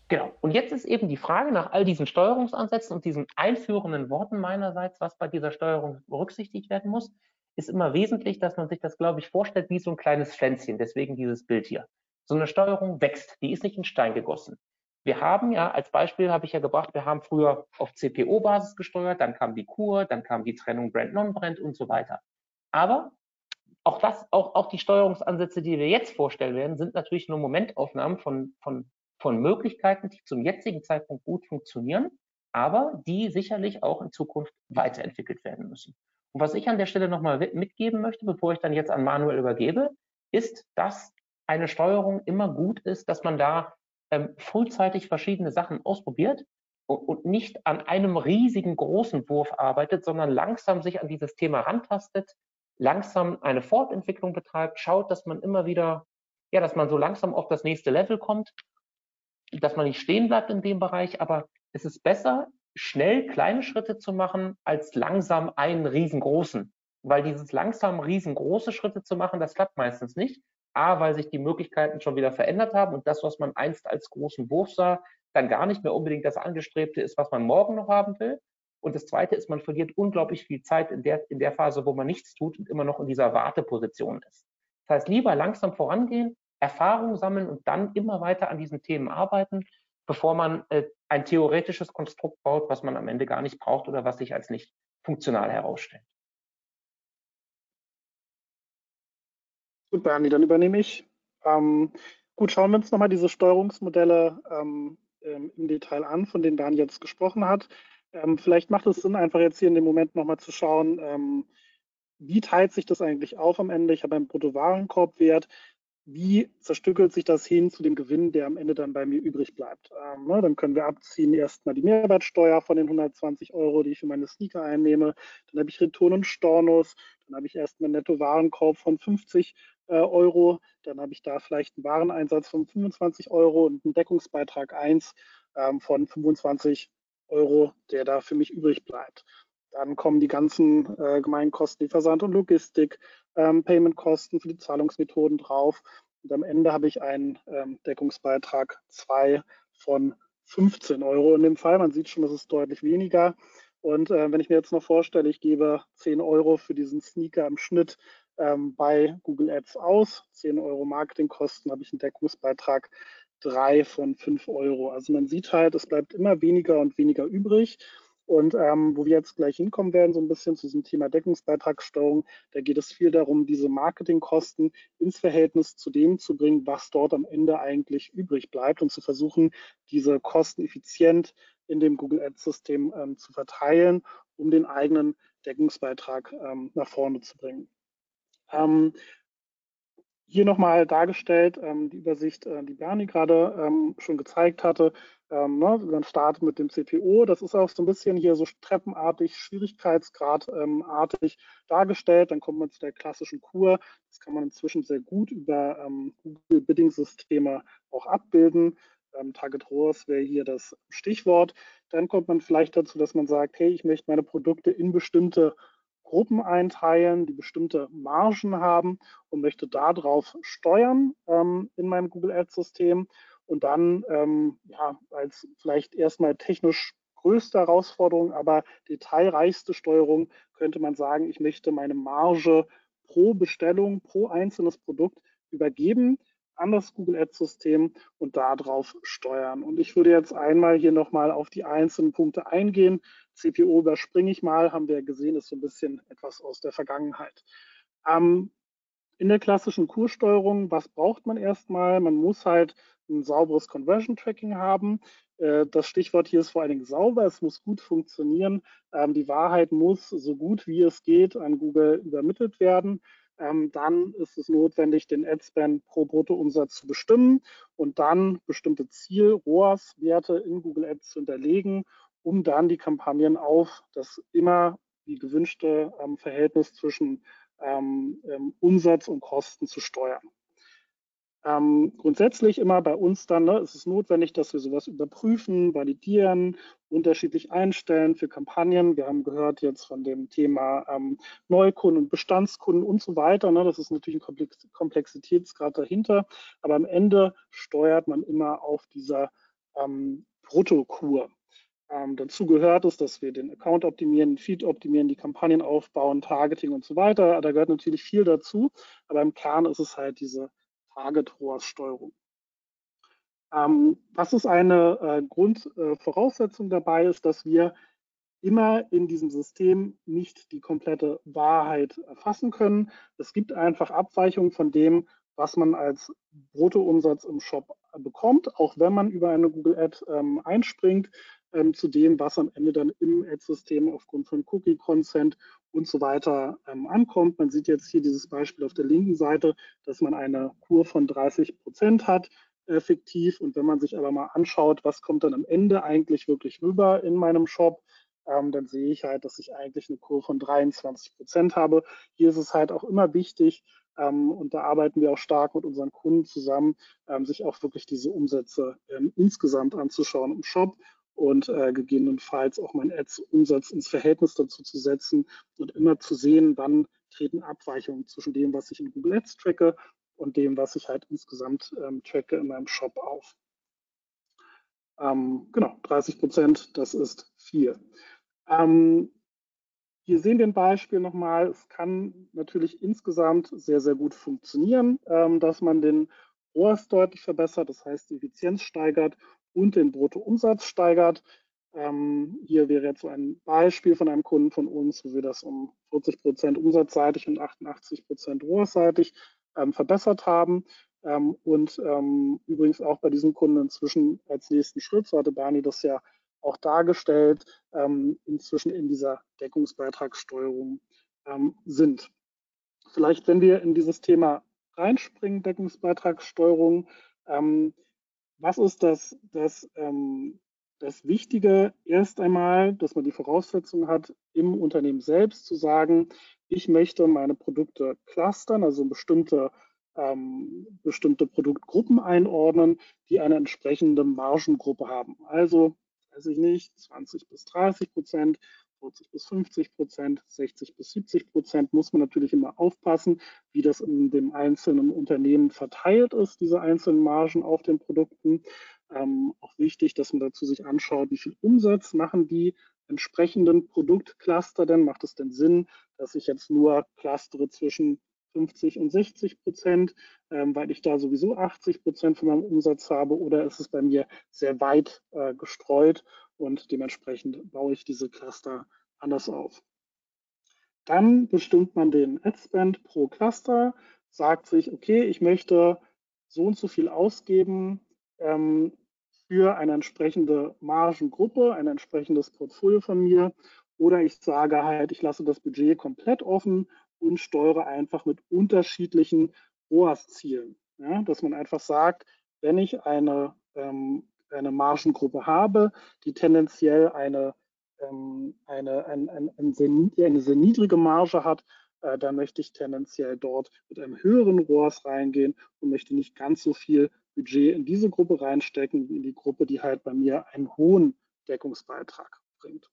Genau. Und jetzt ist eben die Frage nach all diesen Steuerungsansätzen und diesen einführenden Worten meinerseits, was bei dieser Steuerung berücksichtigt werden muss, ist immer wesentlich, dass man sich das, glaube ich, vorstellt wie so ein kleines Pflänzchen. Deswegen dieses Bild hier. So eine Steuerung wächst, die ist nicht in Stein gegossen. Wir haben ja, als Beispiel habe ich ja gebracht, wir haben früher auf CPO-Basis gesteuert, dann kam die Kur, dann kam die Trennung Brand-Non-Brand und so weiter. Aber auch das, auch, auch die Steuerungsansätze, die wir jetzt vorstellen werden, sind natürlich nur Momentaufnahmen von, von, von Möglichkeiten, die zum jetzigen Zeitpunkt gut funktionieren, aber die sicherlich auch in Zukunft weiterentwickelt werden müssen. Und was ich an der Stelle nochmal mitgeben möchte, bevor ich dann jetzt an Manuel übergebe, ist, dass eine Steuerung immer gut ist, dass man da ähm, frühzeitig verschiedene Sachen ausprobiert und, und nicht an einem riesigen großen Wurf arbeitet, sondern langsam sich an dieses Thema rantastet, langsam eine Fortentwicklung betreibt, schaut, dass man immer wieder, ja, dass man so langsam auf das nächste Level kommt, dass man nicht stehen bleibt in dem Bereich, aber es ist besser, schnell kleine Schritte zu machen, als langsam einen riesengroßen weil dieses langsam riesengroße Schritte zu machen, das klappt meistens nicht. A, weil sich die Möglichkeiten schon wieder verändert haben und das, was man einst als großen Wurf sah, dann gar nicht mehr unbedingt das Angestrebte ist, was man morgen noch haben will. Und das Zweite ist, man verliert unglaublich viel Zeit in der, in der Phase, wo man nichts tut und immer noch in dieser Warteposition ist. Das heißt, lieber langsam vorangehen, Erfahrung sammeln und dann immer weiter an diesen Themen arbeiten, bevor man äh, ein theoretisches Konstrukt baut, was man am Ende gar nicht braucht oder was sich als nicht funktional herausstellt. Gut, Bernie, dann übernehme ich. Ähm, gut, schauen wir uns nochmal diese Steuerungsmodelle ähm, ähm, im Detail an, von denen Bernie jetzt gesprochen hat. Ähm, vielleicht macht es Sinn, einfach jetzt hier in dem Moment nochmal zu schauen, ähm, wie teilt sich das eigentlich auf am Ende? Ich habe einen Bruttowarenkorbwert. Wie zerstückelt sich das hin zu dem Gewinn, der am Ende dann bei mir übrig bleibt? Ähm, ne, dann können wir abziehen erstmal die Mehrwertsteuer von den 120 Euro, die ich für meine Sneaker einnehme. Dann habe ich Return und Stornos. Dann habe ich erstmal einen Netto-Warenkorb von 50 äh, Euro. Dann habe ich da vielleicht einen Wareneinsatz von 25 Euro und einen Deckungsbeitrag 1 ähm, von 25 Euro, der da für mich übrig bleibt. Dann kommen die ganzen äh, Gemeinkosten, die Versand und Logistik, ähm, für die Zahlungsmethoden drauf. Und am Ende habe ich einen ähm, Deckungsbeitrag 2 von 15 Euro in dem Fall. Man sieht schon, das ist deutlich weniger. Und äh, wenn ich mir jetzt noch vorstelle, ich gebe 10 Euro für diesen Sneaker im Schnitt ähm, bei Google Ads aus, 10 Euro Marketingkosten, habe ich einen Deckungsbeitrag 3 von 5 Euro. Also man sieht halt, es bleibt immer weniger und weniger übrig. Und ähm, wo wir jetzt gleich hinkommen werden, so ein bisschen zu diesem Thema Deckungsbeitragssteuerung, da geht es viel darum, diese Marketingkosten ins Verhältnis zu dem zu bringen, was dort am Ende eigentlich übrig bleibt und zu versuchen, diese Kosten effizient in dem Google Ads-System ähm, zu verteilen, um den eigenen Deckungsbeitrag ähm, nach vorne zu bringen. Ähm, hier nochmal dargestellt, ähm, die Übersicht, äh, die Bernie gerade ähm, schon gezeigt hatte. Ähm, ne, man startet mit dem CPO. Das ist auch so ein bisschen hier so treppenartig, schwierigkeitsgradartig dargestellt. Dann kommt man zu der klassischen Kur. Das kann man inzwischen sehr gut über ähm, Google Bidding-Systeme auch abbilden. Ähm, Target ROAS wäre hier das Stichwort. Dann kommt man vielleicht dazu, dass man sagt, hey, ich möchte meine Produkte in bestimmte Gruppen einteilen, die bestimmte Margen haben und möchte darauf steuern ähm, in meinem Google Ads-System und dann ähm, ja, als vielleicht erstmal technisch größte Herausforderung, aber detailreichste Steuerung könnte man sagen, ich möchte meine Marge pro Bestellung, pro einzelnes Produkt übergeben an das Google Ads-System und darauf steuern. Und ich würde jetzt einmal hier nochmal auf die einzelnen Punkte eingehen. CPO überspringe ich mal, haben wir gesehen, ist so ein bisschen etwas aus der Vergangenheit. Ähm, in der klassischen Kurssteuerung, was braucht man erstmal? Man muss halt ein sauberes Conversion Tracking haben. Äh, das Stichwort hier ist vor allen Dingen sauber, es muss gut funktionieren. Ähm, die Wahrheit muss so gut wie es geht an Google übermittelt werden ähm, dann ist es notwendig, den Adspend pro Bruttoumsatz zu bestimmen und dann bestimmte Ziel-ROAS-Werte in Google Ads zu hinterlegen, um dann die Kampagnen auf das immer die gewünschte ähm, Verhältnis zwischen ähm, ähm Umsatz und Kosten zu steuern. Ähm, grundsätzlich immer bei uns dann ne, ist es notwendig, dass wir sowas überprüfen, validieren, unterschiedlich einstellen für Kampagnen. Wir haben gehört jetzt von dem Thema ähm, Neukunden und Bestandskunden und so weiter. Ne, das ist natürlich ein Komplexitätsgrad dahinter. Aber am Ende steuert man immer auf dieser ähm, Bruttokur. Ähm, dazu gehört es, dass wir den Account optimieren, den Feed optimieren, die Kampagnen aufbauen, Targeting und so weiter. Da gehört natürlich viel dazu, aber im Kern ist es halt diese Target-ROAS-Steuerung. Ähm, was ist eine äh, Grundvoraussetzung äh, dabei ist, dass wir immer in diesem System nicht die komplette Wahrheit erfassen können. Es gibt einfach Abweichungen von dem, was man als Bruttoumsatz im Shop bekommt, auch wenn man über eine Google Ad ähm, einspringt, ähm, zu dem, was am Ende dann im Ad-System aufgrund von Cookie-Consent und so weiter ähm, ankommt. Man sieht jetzt hier dieses Beispiel auf der linken Seite, dass man eine Kur von 30 Prozent hat, äh, fiktiv. Und wenn man sich aber mal anschaut, was kommt dann am Ende eigentlich wirklich rüber in meinem Shop, ähm, dann sehe ich halt, dass ich eigentlich eine Kur von 23 Prozent habe. Hier ist es halt auch immer wichtig, ähm, und da arbeiten wir auch stark mit unseren Kunden zusammen, ähm, sich auch wirklich diese Umsätze ähm, insgesamt anzuschauen im Shop und äh, gegebenenfalls auch meinen Ads-Umsatz ins Verhältnis dazu zu setzen und immer zu sehen, wann treten Abweichungen zwischen dem, was ich in Google Ads tracke und dem, was ich halt insgesamt ähm, tracke in meinem Shop auf. Ähm, genau, 30 Prozent, das ist viel. Ähm, hier sehen wir ein Beispiel nochmal. Es kann natürlich insgesamt sehr, sehr gut funktionieren, ähm, dass man den ROAS deutlich verbessert, das heißt die Effizienz steigert und den Bruttoumsatz steigert. Ähm, hier wäre jetzt so ein Beispiel von einem Kunden von uns, wo wir das um 40 Prozent umsatzseitig und 88 Prozent rohrseitig ähm, verbessert haben. Ähm, und ähm, übrigens auch bei diesem Kunden inzwischen als nächsten Schritt, so hatte Bernie das ja auch dargestellt, ähm, inzwischen in dieser Deckungsbeitragssteuerung ähm, sind. Vielleicht, wenn wir in dieses Thema reinspringen, Deckungsbeitragssteuerung, was ist das, das, ähm, das Wichtige erst einmal, dass man die Voraussetzung hat, im Unternehmen selbst zu sagen, ich möchte meine Produkte clustern, also bestimmte, ähm, bestimmte Produktgruppen einordnen, die eine entsprechende Margengruppe haben. Also, weiß ich nicht, 20 bis 30 Prozent 40 bis 50 Prozent, 60 bis 70 Prozent, muss man natürlich immer aufpassen, wie das in dem einzelnen Unternehmen verteilt ist, diese einzelnen Margen auf den Produkten. Ähm, auch wichtig, dass man dazu sich anschaut, wie viel Umsatz machen die entsprechenden Produktcluster denn? Macht es denn Sinn, dass ich jetzt nur clustere zwischen 50 und 60 Prozent, ähm, weil ich da sowieso 80 Prozent von meinem Umsatz habe oder ist es bei mir sehr weit äh, gestreut und dementsprechend baue ich diese Cluster anders auf. Dann bestimmt man den Ad-Spend pro Cluster, sagt sich, okay, ich möchte so und so viel ausgeben ähm, für eine entsprechende Margengruppe, ein entsprechendes Portfolio von mir. Oder ich sage halt, ich lasse das Budget komplett offen und steuere einfach mit unterschiedlichen ROAS-Zielen. Ja, dass man einfach sagt, wenn ich eine ähm, eine Margengruppe habe, die tendenziell eine, ähm, eine, ein, ein, ein sehr, eine sehr niedrige Marge hat, äh, dann möchte ich tendenziell dort mit einem höheren ROAS reingehen und möchte nicht ganz so viel Budget in diese Gruppe reinstecken, wie in die Gruppe, die halt bei mir einen hohen Deckungsbeitrag bringt.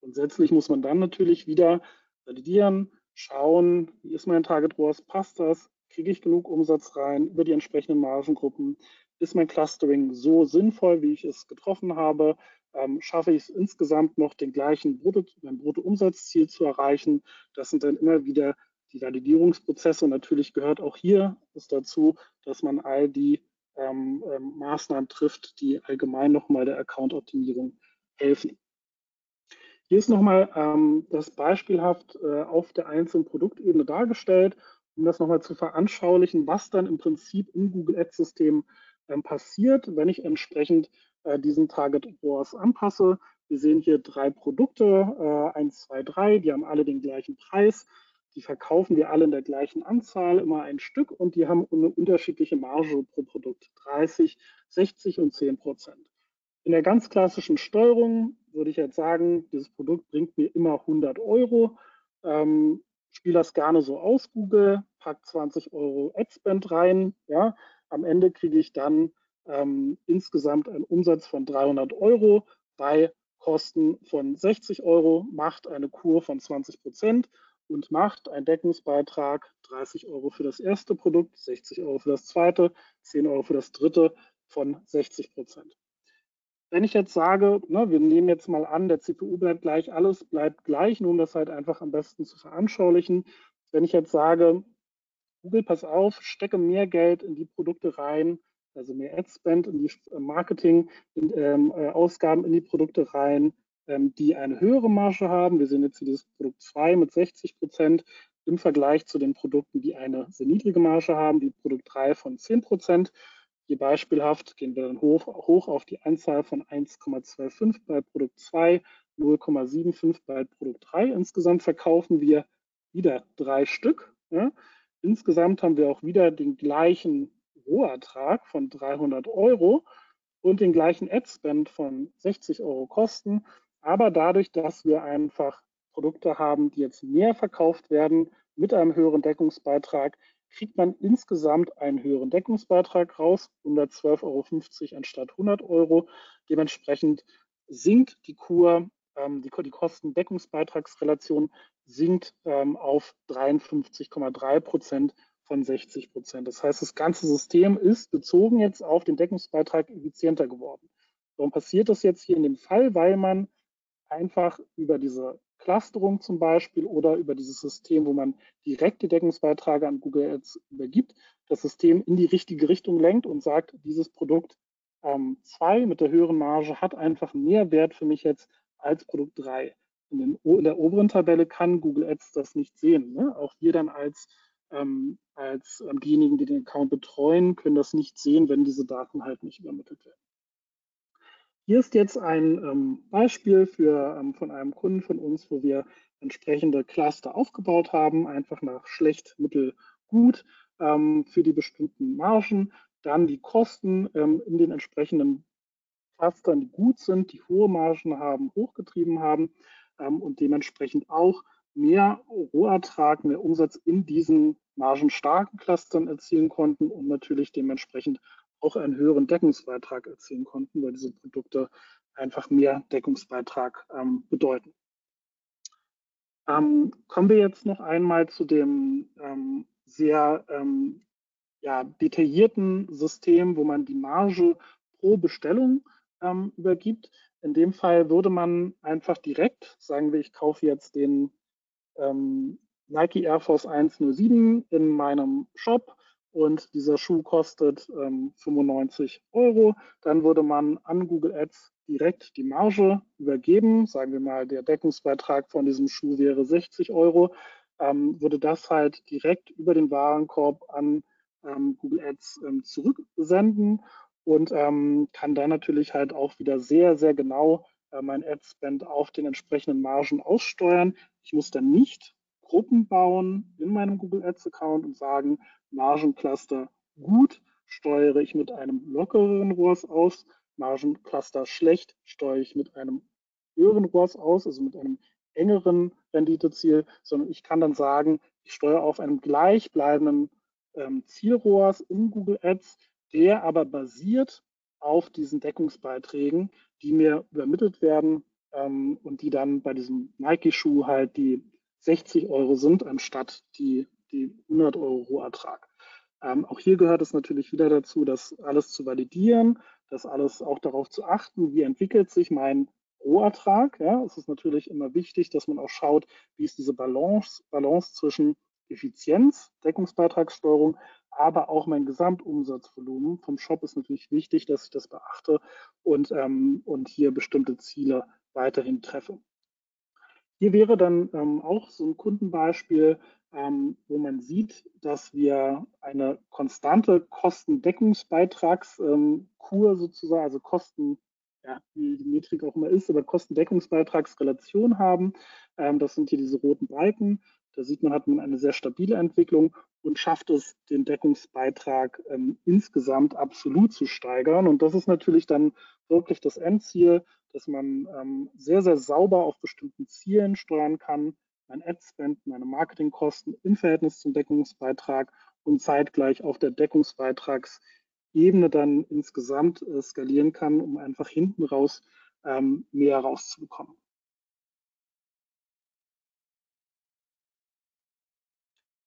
Grundsätzlich muss man dann natürlich wieder validieren, schauen, wie ist mein Target ROAS, passt das, kriege ich genug Umsatz rein über die entsprechenden Margengruppen, ist mein Clustering so sinnvoll, wie ich es getroffen habe? Ähm, schaffe ich es insgesamt noch, den gleichen Brutto, mein Bruttoumsatzziel zu erreichen? Das sind dann immer wieder die Validierungsprozesse und natürlich gehört auch hier es dazu, dass man all die ähm, ähm, Maßnahmen trifft, die allgemein nochmal der Account-Optimierung helfen. Hier ist nochmal ähm, das beispielhaft äh, auf der einzelnen Produktebene dargestellt, um das nochmal zu veranschaulichen, was dann im Prinzip im Google Ads-System passiert, wenn ich entsprechend äh, diesen Target ROAS anpasse. Wir sehen hier drei Produkte, äh, 1, 2, 3, die haben alle den gleichen Preis. Die verkaufen wir alle in der gleichen Anzahl, immer ein Stück und die haben eine unterschiedliche Marge pro Produkt, 30, 60 und 10 Prozent. In der ganz klassischen Steuerung würde ich jetzt sagen, dieses Produkt bringt mir immer 100 Euro. Ähm, spiele das gerne so aus, Google, pack 20 Euro Adspend rein, ja, am Ende kriege ich dann ähm, insgesamt einen Umsatz von 300 Euro bei Kosten von 60 Euro, macht eine Kur von 20 Prozent und macht einen Deckungsbeitrag 30 Euro für das erste Produkt, 60 Euro für das zweite, 10 Euro für das dritte von 60 Prozent. Wenn ich jetzt sage, ne, wir nehmen jetzt mal an, der CPU bleibt gleich, alles bleibt gleich, nur um das halt einfach am besten zu veranschaulichen. Wenn ich jetzt sage, Google, pass auf, stecke mehr Geld in die Produkte rein, also mehr Ad-Spend in die äh, Marketing-Ausgaben in, ähm, äh, in die Produkte rein, ähm, die eine höhere Marge haben. Wir sehen jetzt hier dieses Produkt 2 mit 60 Prozent im Vergleich zu den Produkten, die eine sehr niedrige Marge haben, die Produkt 3 von 10 Prozent. Hier beispielhaft gehen wir dann hoch, hoch auf die Anzahl von 1,25 bei Produkt 2, 0,75 bei Produkt 3. Insgesamt verkaufen wir wieder drei Stück. Ja. Insgesamt haben wir auch wieder den gleichen Rohertrag von 300 Euro und den gleichen Ad-Spend von 60 Euro Kosten. Aber dadurch, dass wir einfach Produkte haben, die jetzt mehr verkauft werden mit einem höheren Deckungsbeitrag, kriegt man insgesamt einen höheren Deckungsbeitrag raus, 112,50 Euro anstatt 100 Euro. Dementsprechend sinkt die Kur, ähm, die, die Kostendeckungsbeitragsrelation sinkt ähm, auf 53,3 Prozent von 60 Prozent. Das heißt, das ganze System ist bezogen jetzt auf den Deckungsbeitrag effizienter geworden. Warum passiert das jetzt hier in dem Fall? Weil man einfach über diese Clusterung zum Beispiel oder über dieses System, wo man direkt die Deckungsbeiträge an Google Ads übergibt, das System in die richtige Richtung lenkt und sagt, dieses Produkt 2 ähm, mit der höheren Marge hat einfach mehr Wert für mich jetzt als Produkt 3. In, in, der oberen Tabelle kann Google Ads das nicht sehen. Ne? Auch wir dann als, ähm, als ähm, diejenigen, die den Account betreuen, können das nicht sehen, wenn diese Daten halt nicht übermittelt werden. Hier ist jetzt ein ähm, Beispiel für, ähm, von einem Kunden von uns, wo wir entsprechende Cluster aufgebaut haben, einfach nach schlecht, mittel, gut ähm, für die bestimmten Margen. Dann die Kosten ähm, in den entsprechenden Clustern, die gut sind, die hohe Margen haben, hochgetrieben haben ähm, und dementsprechend auch mehr Rohertrag, mehr Umsatz in diesen margenstarken Clustern erzielen konnten und natürlich dementsprechend auch einen höheren Deckungsbeitrag erzielen konnten, weil diese Produkte einfach mehr Deckungsbeitrag ähm, bedeuten. Ähm, kommen wir jetzt noch einmal zu dem ähm, sehr ähm, ja, detaillierten System, wo man die Marge pro Bestellung ähm, übergibt. In dem Fall würde man einfach direkt, sagen wir, ich kaufe jetzt den ähm, Nike Air Force 107 in meinem Shop und dieser Schuh kostet ähm, 95 Euro, dann würde man an Google Ads direkt die Marge übergeben. Sagen wir mal, der Deckungsbeitrag von diesem Schuh wäre 60 Euro, ähm, würde das halt direkt über den Warenkorb an ähm, Google Ads ähm, zurücksenden und ähm, kann dann natürlich halt auch wieder sehr, sehr genau äh, mein Ad-Spend auf den entsprechenden Margen aussteuern. Ich muss dann nicht Gruppen bauen in meinem Google Ads Account und sagen, Margencluster gut steuere ich mit einem lockeren ROAS aus, Margencluster schlecht steuere ich mit einem höheren ROAS aus, also mit einem engeren Renditeziel, sondern ich kann dann sagen, ich steuere auf einem gleichbleibenden ähm, Ziel-ROAS in Google Ads, der aber basiert auf diesen Deckungsbeiträgen, die mir übermittelt werden ähm, und die dann bei diesem Nike-Schuh halt die 60 Euro sind, anstatt die die 100 Euro Rohertrag. Ähm, auch hier gehört es natürlich wieder dazu, das alles zu validieren, das alles auch darauf zu achten, wie entwickelt sich mein Rohertrag. Ja, es ist natürlich immer wichtig, dass man auch schaut, wie ist diese Balance, Balance zwischen Effizienz, Deckungsbeitragssteuerung, aber auch mein Gesamtumsatzvolumen vom Shop ist natürlich wichtig, dass ich das beachte und, ähm, und hier bestimmte Ziele weiterhin treffe. Hier wäre dann ähm, auch so ein Kundenbeispiel, ähm, wo man sieht, dass wir eine konstante Kostendeckungsbeitragskur ähm, sozusagen, also Kosten, ja, wie die Metrik auch immer ist, aber Kostendeckungsbeitragsrelation haben. Ähm, das sind hier diese roten Balken. Da sieht man, hat man eine sehr stabile Entwicklung und schafft es, den Deckungsbeitrag ähm, insgesamt absolut zu steigern. Und das ist natürlich dann wirklich das Endziel, dass man ähm, sehr, sehr sauber auf bestimmten Zielen steuern kann, mein Ad-Spend, meine Marketingkosten im Verhältnis zum Deckungsbeitrag und zeitgleich auf der Deckungsbeitragsebene dann insgesamt äh, skalieren kann, um einfach hinten raus ähm, mehr rauszubekommen.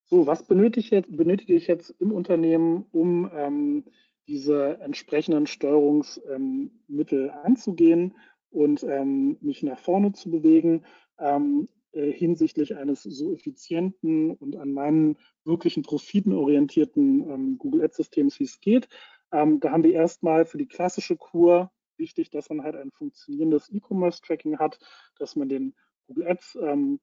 So, was benötige ich jetzt, benötige ich jetzt im Unternehmen, um ähm, diese entsprechenden Steuerungsmittel ähm, anzugehen und ähm, mich nach vorne zu bewegen? Ähm, äh, hinsichtlich eines so effizienten und an meinen wirklichen Profiten orientierten ähm, Google Ads-Systems, wie es geht. Ähm, da haben wir erstmal für die klassische Kur wichtig, dass man halt ein funktionierendes E-Commerce-Tracking hat, dass man den Google Ads, ähm,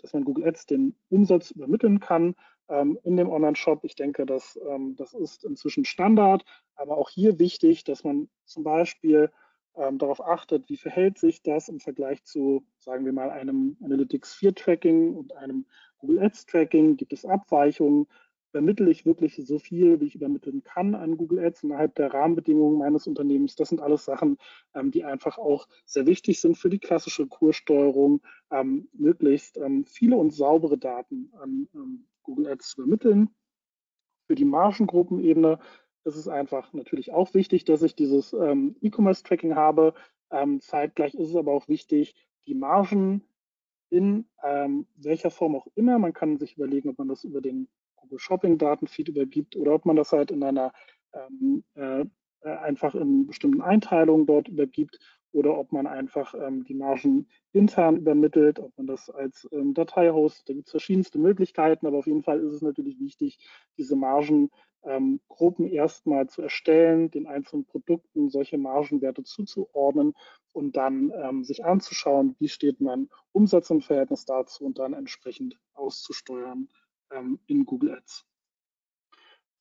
dass man Google Ads den Umsatz übermitteln kann ähm, in dem Online-Shop. Ich denke, dass, ähm, das ist inzwischen Standard, aber auch hier wichtig, dass man zum Beispiel ähm, darauf achtet, wie verhält sich das im Vergleich zu, sagen wir mal, einem Analytics 4 Tracking und einem Google Ads Tracking. Gibt es Abweichungen? Übermittle ich wirklich so viel, wie ich übermitteln kann an Google Ads innerhalb der Rahmenbedingungen meines Unternehmens? Das sind alles Sachen, ähm, die einfach auch sehr wichtig sind für die klassische Kurssteuerung, ähm, möglichst ähm, viele und saubere Daten an ähm, Google Ads zu übermitteln. Für die Margengruppenebene ist es einfach natürlich auch wichtig, dass ich dieses ähm, E-Commerce-Tracking habe. Ähm, zeitgleich ist es aber auch wichtig, die Margen in ähm, welcher Form auch immer, man kann sich überlegen, ob man das über den Google Shopping Datenfeed übergibt oder ob man das halt in einer ähm, äh, äh, einfach in bestimmten Einteilungen dort übergibt oder ob man einfach ähm, die Margen intern übermittelt, ob man das als ähm, Datei hostet. Da gibt es verschiedenste Möglichkeiten, aber auf jeden Fall ist es natürlich wichtig, diese Margengruppen ähm, erstmal zu erstellen, den einzelnen Produkten solche Margenwerte zuzuordnen und dann ähm, sich anzuschauen, wie steht mein Umsatz im Verhältnis dazu und dann entsprechend auszusteuern ähm, in Google Ads.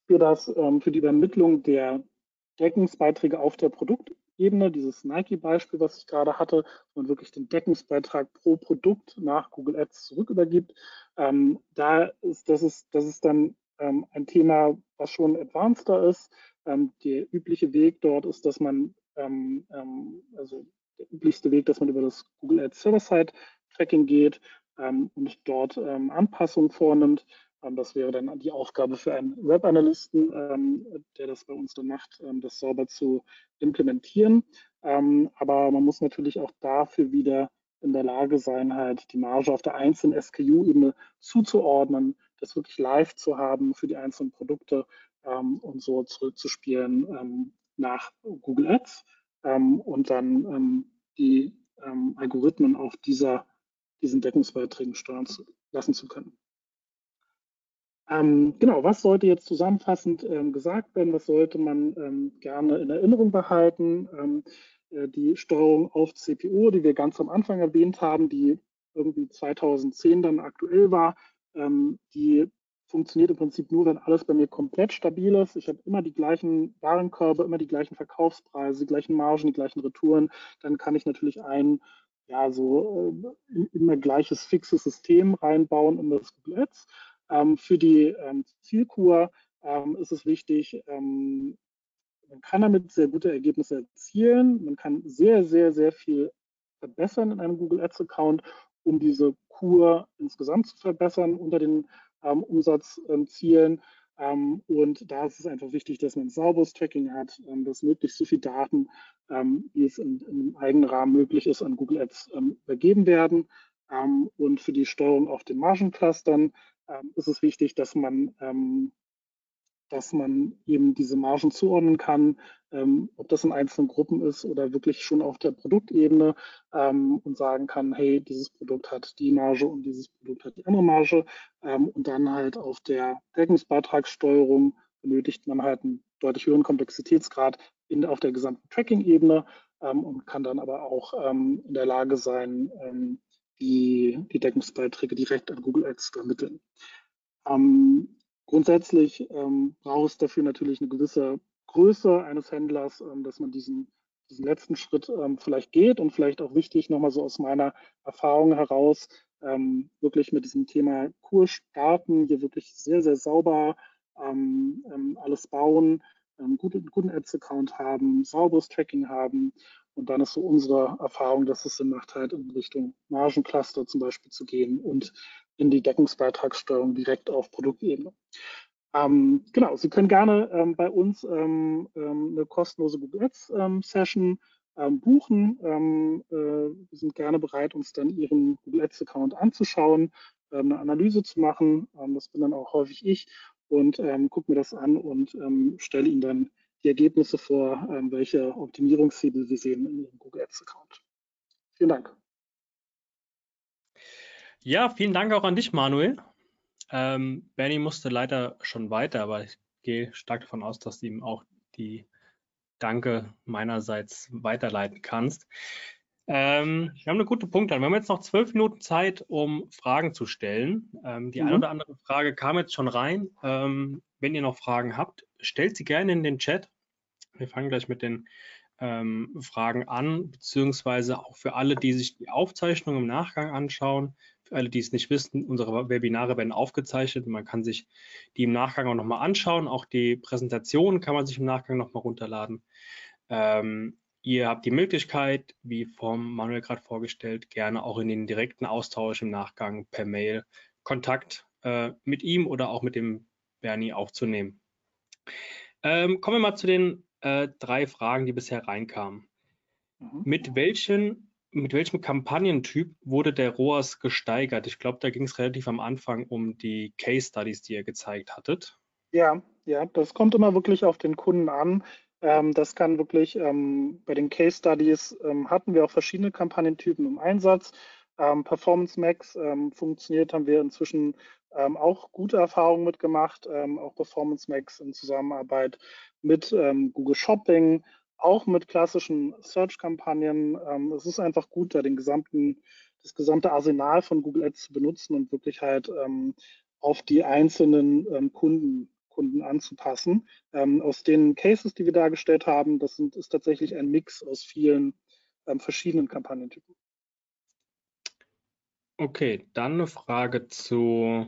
Für, das, ähm, für die Übermittlung der Deckungsbeiträge auf der Produktebene, dieses Nike-Beispiel, was ich gerade hatte, wo man wirklich den Deckungsbeitrag pro Produkt nach Google Ads zurückübergibt. Ähm, da ist, das ist, das ist dann ähm, ein Thema, was schon advanceder ist. Ähm, der übliche Weg dort ist, dass man, ähm, also der üblichste Weg, dass man über das Google Ads Server-Side Tracking geht und dort Anpassungen vornimmt. Ähm, das wäre dann die Aufgabe für einen Web-Analysten, ähm, der das bei uns dann macht, ähm, das sauber zu implementieren. aber man muss natürlich auch dafür wieder in der Lage sein, halt die Marge auf der einzelnen SKU-Ebene zuzuordnen, das wirklich live zu haben für die einzelnen Produkte und so zurückzuspielen nach Google Ads und dann die Algorithmen auf dieser, diesen Deckungsbeiträgen steuern zu, lassen zu können. Ähm, genau, was sollte jetzt zusammenfassend ähm, gesagt werden? Was sollte man ähm, gerne in Erinnerung behalten? Ähm, äh, die Steuerung auf CPO, die wir ganz am Anfang erwähnt haben, die irgendwie 2010 dann aktuell war, ähm, die funktioniert im Prinzip nur, wenn alles bei mir komplett stabil ist. Ich habe immer die gleichen Warenkörbe, immer die gleichen Verkaufspreise, die gleichen Margen, die gleichen Retouren. Dann kann ich natürlich ein ja, so äh, immer gleiches fixes System reinbauen in das Google Ads. Ähm, für die ähm, Zielkur ähm, ist es wichtig, ähm, man kann damit sehr gute Ergebnisse erzielen. Man kann sehr, sehr, sehr viel verbessern in einem Google Ads Account, um diese Kur insgesamt zu verbessern unter den ähm, Umsatzzielen. Ähm, und da ist es einfach wichtig, dass man sauberes Tracking hat, ähm, dass möglichst so viel Daten, ähm, wie es in, im Eigenrahmen möglich ist, an Google Ads übergeben werden. und für die Steuerung auf den Margenclustern ist es wichtig, dass man, dass man eben diese Margen zuordnen kann, ähm, ob das in einzelnen Gruppen ist oder wirklich schon auf der Produktebene ähm, und sagen kann, hey, dieses Produkt hat die Marge und dieses Produkt hat die andere Marge. Ähm, und dann halt auf der Deckungsbeitragssteuerung benötigt man halt einen deutlich höheren Komplexitätsgrad in, auf der gesamten Tracking-Ebene ähm, und kann dann aber auch in der Lage sein, die, die Deckungsbeiträge direkt an Google Ads zu ermitteln. Ähm, grundsätzlich ähm, braucht es dafür natürlich eine gewisse Größe eines Händlers, ähm, dass man diesen, diesen letzten Schritt ähm, vielleicht geht und vielleicht auch wichtig, nochmal so aus meiner Erfahrung heraus, ähm, wirklich mit diesem Thema Kurs starten, hier wirklich sehr, sehr sauber ähm, alles bauen, einen guten, guten Ads-Account haben, sauberes Tracking haben und dann ist so unsere Erfahrung, dass es Sinn macht, halt in Richtung Margencluster zum Beispiel zu gehen und in die Deckungsbeitragssteuerung direkt auf Produktebene. Ähm, genau, Sie können gerne ähm, bei uns ähm, ähm eine kostenlose Google Ads ähm, Session ähm, buchen. Äh, wir sind gerne bereit, uns dann Ihren Google Ads Account anzuschauen, eine Analyse zu machen. das bin dann auch häufig ich und gucke mir das an und stelle Ihnen dann die Ergebnisse vor, welche Optimierungshebel wir sehen in Ihrem Google Ads Account. Vielen Dank. Ja, vielen Dank auch an dich, Manuel. Ähm, Bernie musste leider schon weiter, aber ich gehe stark davon aus, dass du ihm auch die Danke meinerseits weiterleiten kannst. Ähm, wir haben eine gute Punkte. Wir haben jetzt noch zwölf Minuten Zeit, um Fragen zu stellen. Ähm, die mhm. eine oder andere Frage kam jetzt schon rein. Ähm, wenn ihr noch Fragen habt, stellt sie gerne in den Chat. Wir fangen gleich mit den ähm, Fragen an, beziehungsweise auch für alle, die sich die Aufzeichnung im Nachgang anschauen. Für alle, die es nicht wissen, unsere Webinare werden aufgezeichnet. Man kann sich die im Nachgang auch nochmal anschauen. Auch die Präsentation kann man sich im Nachgang nochmal runterladen. Ähm, ihr habt die Möglichkeit, wie vom Manuel gerade vorgestellt, gerne auch in den direkten Austausch im Nachgang per Mail Kontakt äh, mit ihm oder auch mit dem Bernie aufzunehmen. Ähm, kommen wir mal zu den äh, drei Fragen, die bisher reinkamen. Mhm. Mit, welchen, mit welchem Kampagnentyp wurde der ROAS gesteigert? Ich glaube, da ging es relativ am Anfang um die Case Studies, die ihr gezeigt hattet. Ja, ja, das kommt immer wirklich auf den Kunden an. Ähm, das kann wirklich, ähm, bei den Case Studies ähm, hatten wir auch verschiedene Kampagnentypen im Einsatz. Ähm, Performance Max ähm, funktioniert, haben wir inzwischen ähm, auch gute Erfahrungen mitgemacht, auch Performance Max in Zusammenarbeit mit Google Shopping, auch mit klassischen Search-Kampagnen. es ist einfach gut, da den gesamten, das gesamte Arsenal von Google Ads zu benutzen und wirklich halt auf die einzelnen Kunden Kunden anzupassen. Ähm, aus den Cases, die wir dargestellt haben, das sind, ist tatsächlich ein Mix aus vielen ähm, verschiedenen Kampagnentypen. Okay, dann eine Frage zu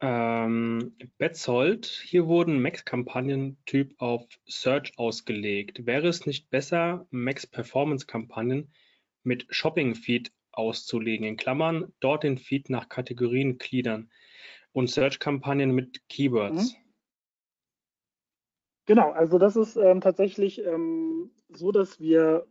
ähm, Betzold. Hier wurden Max-Kampagnen-Typ auf Search ausgelegt. Wäre es nicht besser, Max-Performance-Kampagnen mit Shopping-Feed auszulegen? In Klammern, dort den Feed nach Kategorien gliedern und Search-Kampagnen mit Keywords. Mhm. Genau, also das ist ähm, tatsächlich ähm, so, dass wir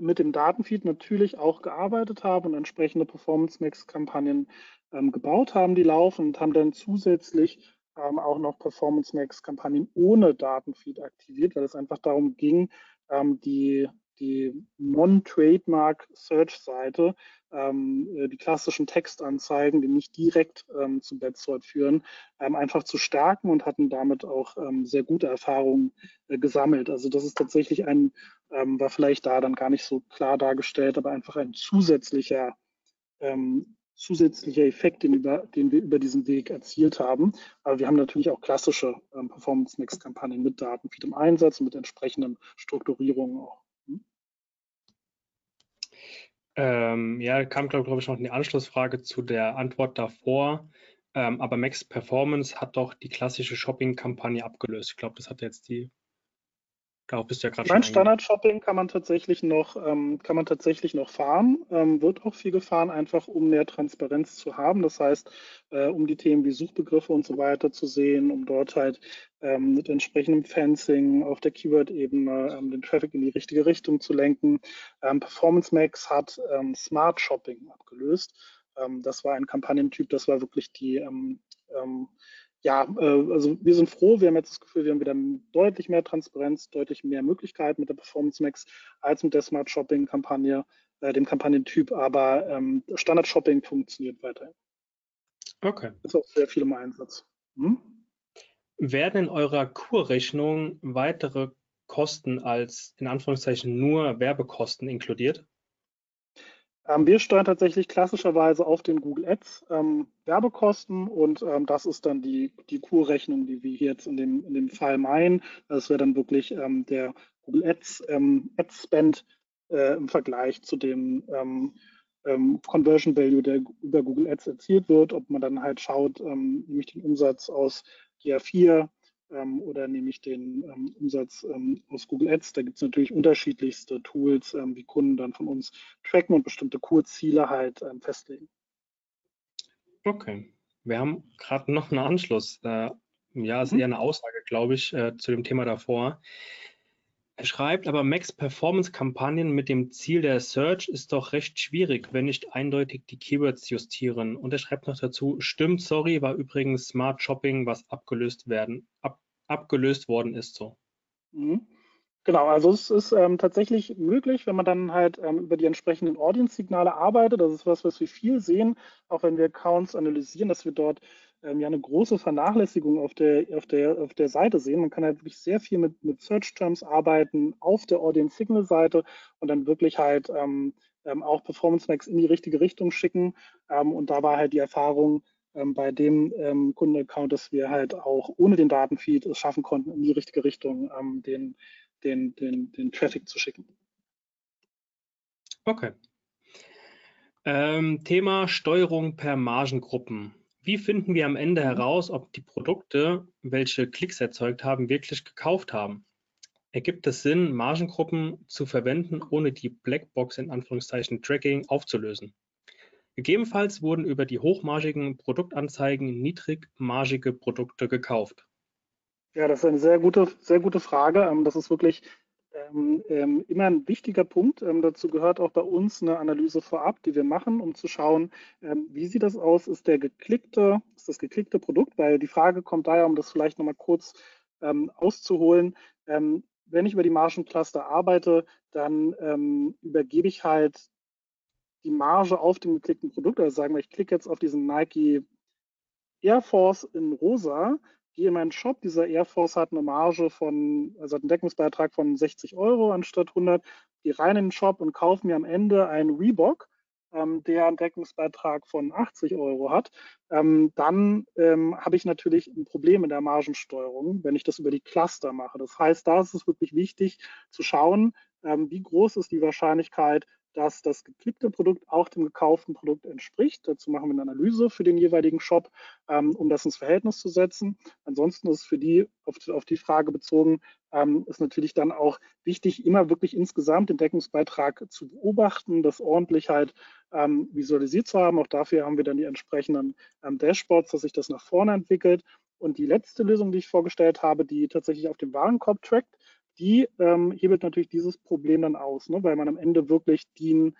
mit dem Datenfeed natürlich auch gearbeitet haben und entsprechende Performance-Max-Kampagnen ähm, gebaut haben, die laufen und haben dann zusätzlich ähm, auch noch Performance-Max-Kampagnen ohne Datenfeed aktiviert, weil es einfach darum ging, ähm, die die Non-Trademark-Search-Seite, ähm, äh, die klassischen Textanzeigen, die nicht direkt ähm, zum Betzold führen, ähm, einfach zu stärken und hatten damit auch ähm, sehr gute Erfahrungen äh, gesammelt. Also das ist tatsächlich ein, ähm, war vielleicht da dann gar nicht so klar dargestellt, aber einfach ein zusätzlicher ähm, zusätzlicher Effekt, den, über, den, wir über diesen Weg erzielt haben. Aber wir haben natürlich auch klassische ähm, Performance-Mix-Kampagnen mit Datenfeed im Einsatz und mit entsprechenden Strukturierungen auch. Ähm, ja, kam, glaube ich, noch eine Anschlussfrage zu der Antwort davor. Ähm, aber Max Performance hat doch die klassische Shopping-Kampagne abgelöst. Ich glaube, das hat jetzt die Darauf bist du ja gerade schon. Mein Standard-Shopping kann man tatsächlich noch, ähm, kann man tatsächlich noch fahren, ähm, wird auch viel gefahren, einfach um mehr Transparenz zu haben. Das heißt, äh, um die Themen wie Suchbegriffe und so weiter zu sehen, um dort halt ähm, mit entsprechendem Fencing auf der Keyword-Ebene ähm, den Traffic in die richtige Richtung zu lenken. Ähm, Performance Max hat ähm, Smart Shopping abgelöst. das war ein Kampagnentyp, das war wirklich die ja, äh, also wir sind froh, wir haben jetzt das Gefühl, wir haben wieder deutlich mehr Transparenz, deutlich mehr Möglichkeiten mit der Performance Max als mit der Smart Shopping Kampagne, äh, dem Kampagnentyp, aber ähm, Standard Shopping funktioniert weiterhin. Okay. Ist auch sehr viel im Einsatz. Hm? Werden in eurer Kurrechnung weitere Kosten als in Anführungszeichen nur Werbekosten inkludiert? Ähm, wir steuern tatsächlich klassischerweise auf den Google Ads ähm, Werbekosten und ähm, das ist dann die, die Kurrechnung, die wir jetzt in dem, in dem Fall meinen. Das wäre dann wirklich ähm, der Google Ads ähm, Ad Spend äh, im Vergleich zu dem ähm, Conversion Value, der über Google Ads erzielt wird, ob man dann halt schaut, nämlich den Umsatz aus GA4 ähm, oder nehme ich den ähm, Umsatz ähm, aus Google Ads. Da gibt es natürlich unterschiedlichste Tools, ähm, wie Kunden dann von uns tracken und bestimmte Kurzziele halt ähm, festlegen. Okay, wir haben gerade noch einen Anschluss. Äh, ja, ist mhm. eher eine Aussage, glaube ich, äh, zu dem Thema davor. Er schreibt aber, Max Performance Kampagnen mit dem Ziel der Search ist doch recht schwierig, wenn nicht eindeutig die Keywords justieren. Und er schreibt noch dazu, stimmt, sorry, war übrigens Smart Shopping, was abgelöst werden, ab, abgelöst worden ist so. Mhm. Genau, also es ist ähm, tatsächlich möglich, wenn man dann halt ähm, über die entsprechenden Audience-Signale arbeitet. Das ist was, was wir viel sehen, auch wenn wir Accounts analysieren, dass wir dort ähm, ja eine große Vernachlässigung auf der, auf, der, auf der Seite sehen. Man kann halt wirklich sehr viel mit, mit Search Terms arbeiten auf der Audience Signal Seite und dann wirklich halt ähm, ähm, auch Performance Max in die richtige Richtung schicken. Ähm, und da war halt die Erfahrung ähm, bei dem ähm, Kundenaccount, dass wir halt auch ohne den Datenfeed es schaffen konnten, in die richtige Richtung den, den, den, den Traffic zu schicken. Okay. Thema Steuerung per Margengruppen. Wie finden wir am Ende heraus, ob die Produkte, welche Klicks erzeugt haben, wirklich gekauft haben? Ergibt es Sinn, Margengruppen zu verwenden, ohne die Blackbox in Anführungszeichen Tracking aufzulösen? Gegebenenfalls wurden über die hochmargigen Produktanzeigen niedrigmargige Produkte gekauft. Ja, das ist eine sehr gute, sehr gute Frage. Ähm, das ist wirklich ähm, ähm, immer ein wichtiger Punkt. Ähm, dazu gehört auch bei uns eine Analyse vorab, die wir machen, um zu schauen, ähm, wie sieht das aus? Ist der geklickte, ist das geklickte Produkt? Weil die Frage kommt daher, um das vielleicht nochmal kurz ähm, auszuholen. Ähm, wenn ich über die Margencluster arbeite, dann übergebe ich halt die Marge auf dem geklickten Produkt. Also sagen wir, ich klicke jetzt auf diesen Nike Air Force in rosa, gehe in meinen Shop. Dieser Air Force hat eine Marge von, also hat einen Deckungsbeitrag von 60 Euro anstatt 100. Gehe rein in den Shop und kaufe mir am Ende einen Reebok, ähm, der einen Deckungsbeitrag von 80 Euro hat. Ähm, dann ähm, habe ich natürlich ein Problem in der Margensteuerung, wenn ich das über die Cluster mache. Das heißt, da ist es wirklich wichtig zu schauen, ähm, wie groß ist die Wahrscheinlichkeit, dass das geklickte Produkt auch dem gekauften Produkt entspricht. Dazu machen wir eine Analyse für den jeweiligen Shop, ähm, um das ins Verhältnis zu setzen. Ansonsten ist für die, auf, auf die Frage bezogen, ähm, ist natürlich dann auch wichtig, immer wirklich insgesamt den Deckungsbeitrag zu beobachten, das ordentlich halt ähm, visualisiert zu haben. Auch dafür haben wir dann die entsprechenden ähm, Dashboards, dass sich das nach vorne entwickelt. Und die letzte Lösung, die ich vorgestellt habe, die tatsächlich auf dem Warenkorb trackt, die ähm, hebelt natürlich dieses Problem dann aus, ne? weil man am Ende wirklich den,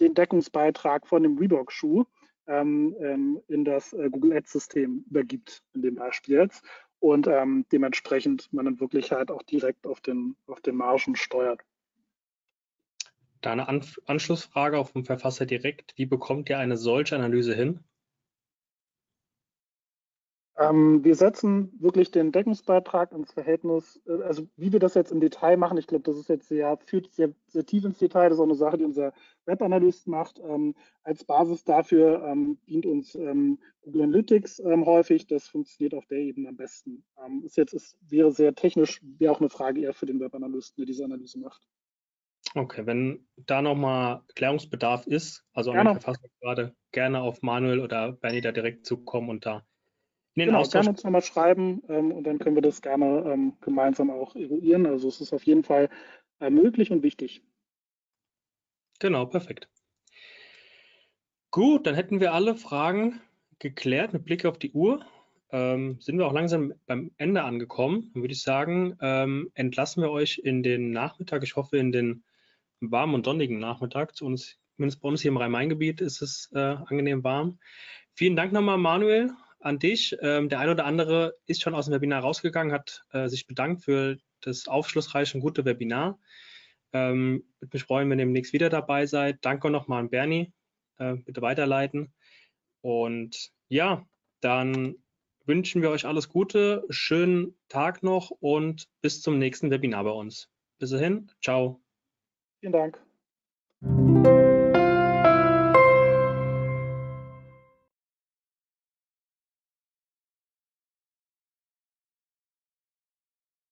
den Deckungsbeitrag von dem Reebok-Schuh ähm, ähm, in das äh, Google Ads-System übergibt, in dem Beispiel jetzt. Und ähm, dementsprechend man dann wirklich halt auch direkt auf den, auf den Margen steuert. Da eine An Anschlussfrage auf dem Verfasser direkt. Wie bekommt ihr eine solche Analyse hin? Ähm, wir setzen wirklich den Deckungsbeitrag ins Verhältnis, äh, also wie wir das jetzt im Detail machen, ich glaube, das ist jetzt sehr, führt sehr, sehr tief ins Detail, das ist auch eine Sache, die unser Webanalyst macht. Ähm, als Basis dafür ähm, dient uns ähm, Google Analytics ähm, häufig, das funktioniert auf der Ebene am besten. Ähm, ist jetzt, ist, wäre sehr technisch, wäre auch eine Frage eher für den Webanalysten, der diese Analyse macht. Okay, wenn da nochmal Klärungsbedarf ist, also an den Verfasser gerade, gerne auf Manuel oder Bernie da direkt zukommen und da den genau, Austausch. gerne uns nochmal schreiben ähm, und dann können wir das gerne ähm, gemeinsam auch eruieren. Also es ist auf jeden Fall äh, möglich und wichtig. Genau, perfekt. Gut, dann hätten wir alle Fragen geklärt mit Blick auf die Uhr. Ähm, sind wir auch langsam beim Ende angekommen. Dann würde ich sagen, ähm, entlassen wir euch in den Nachmittag. Ich hoffe, in den warmen und sonnigen Nachmittag. Zu uns, zumindest bei uns hier im Rhein-Main-Gebiet ist es äh, angenehm warm. Vielen Dank nochmal, Manuel, an dich. Ähm, der eine oder andere ist schon aus dem Webinar rausgegangen, hat äh, sich bedankt für das aufschlussreiche und gute Webinar. Ähm, würde mich freuen, wenn ihr demnächst wieder dabei seid. Danke nochmal an Bernie. Äh, bitte weiterleiten. Und ja, dann wünschen wir euch alles Gute, schönen Tag noch und bis zum nächsten Webinar bei uns. Bis dahin, ciao. Vielen Dank.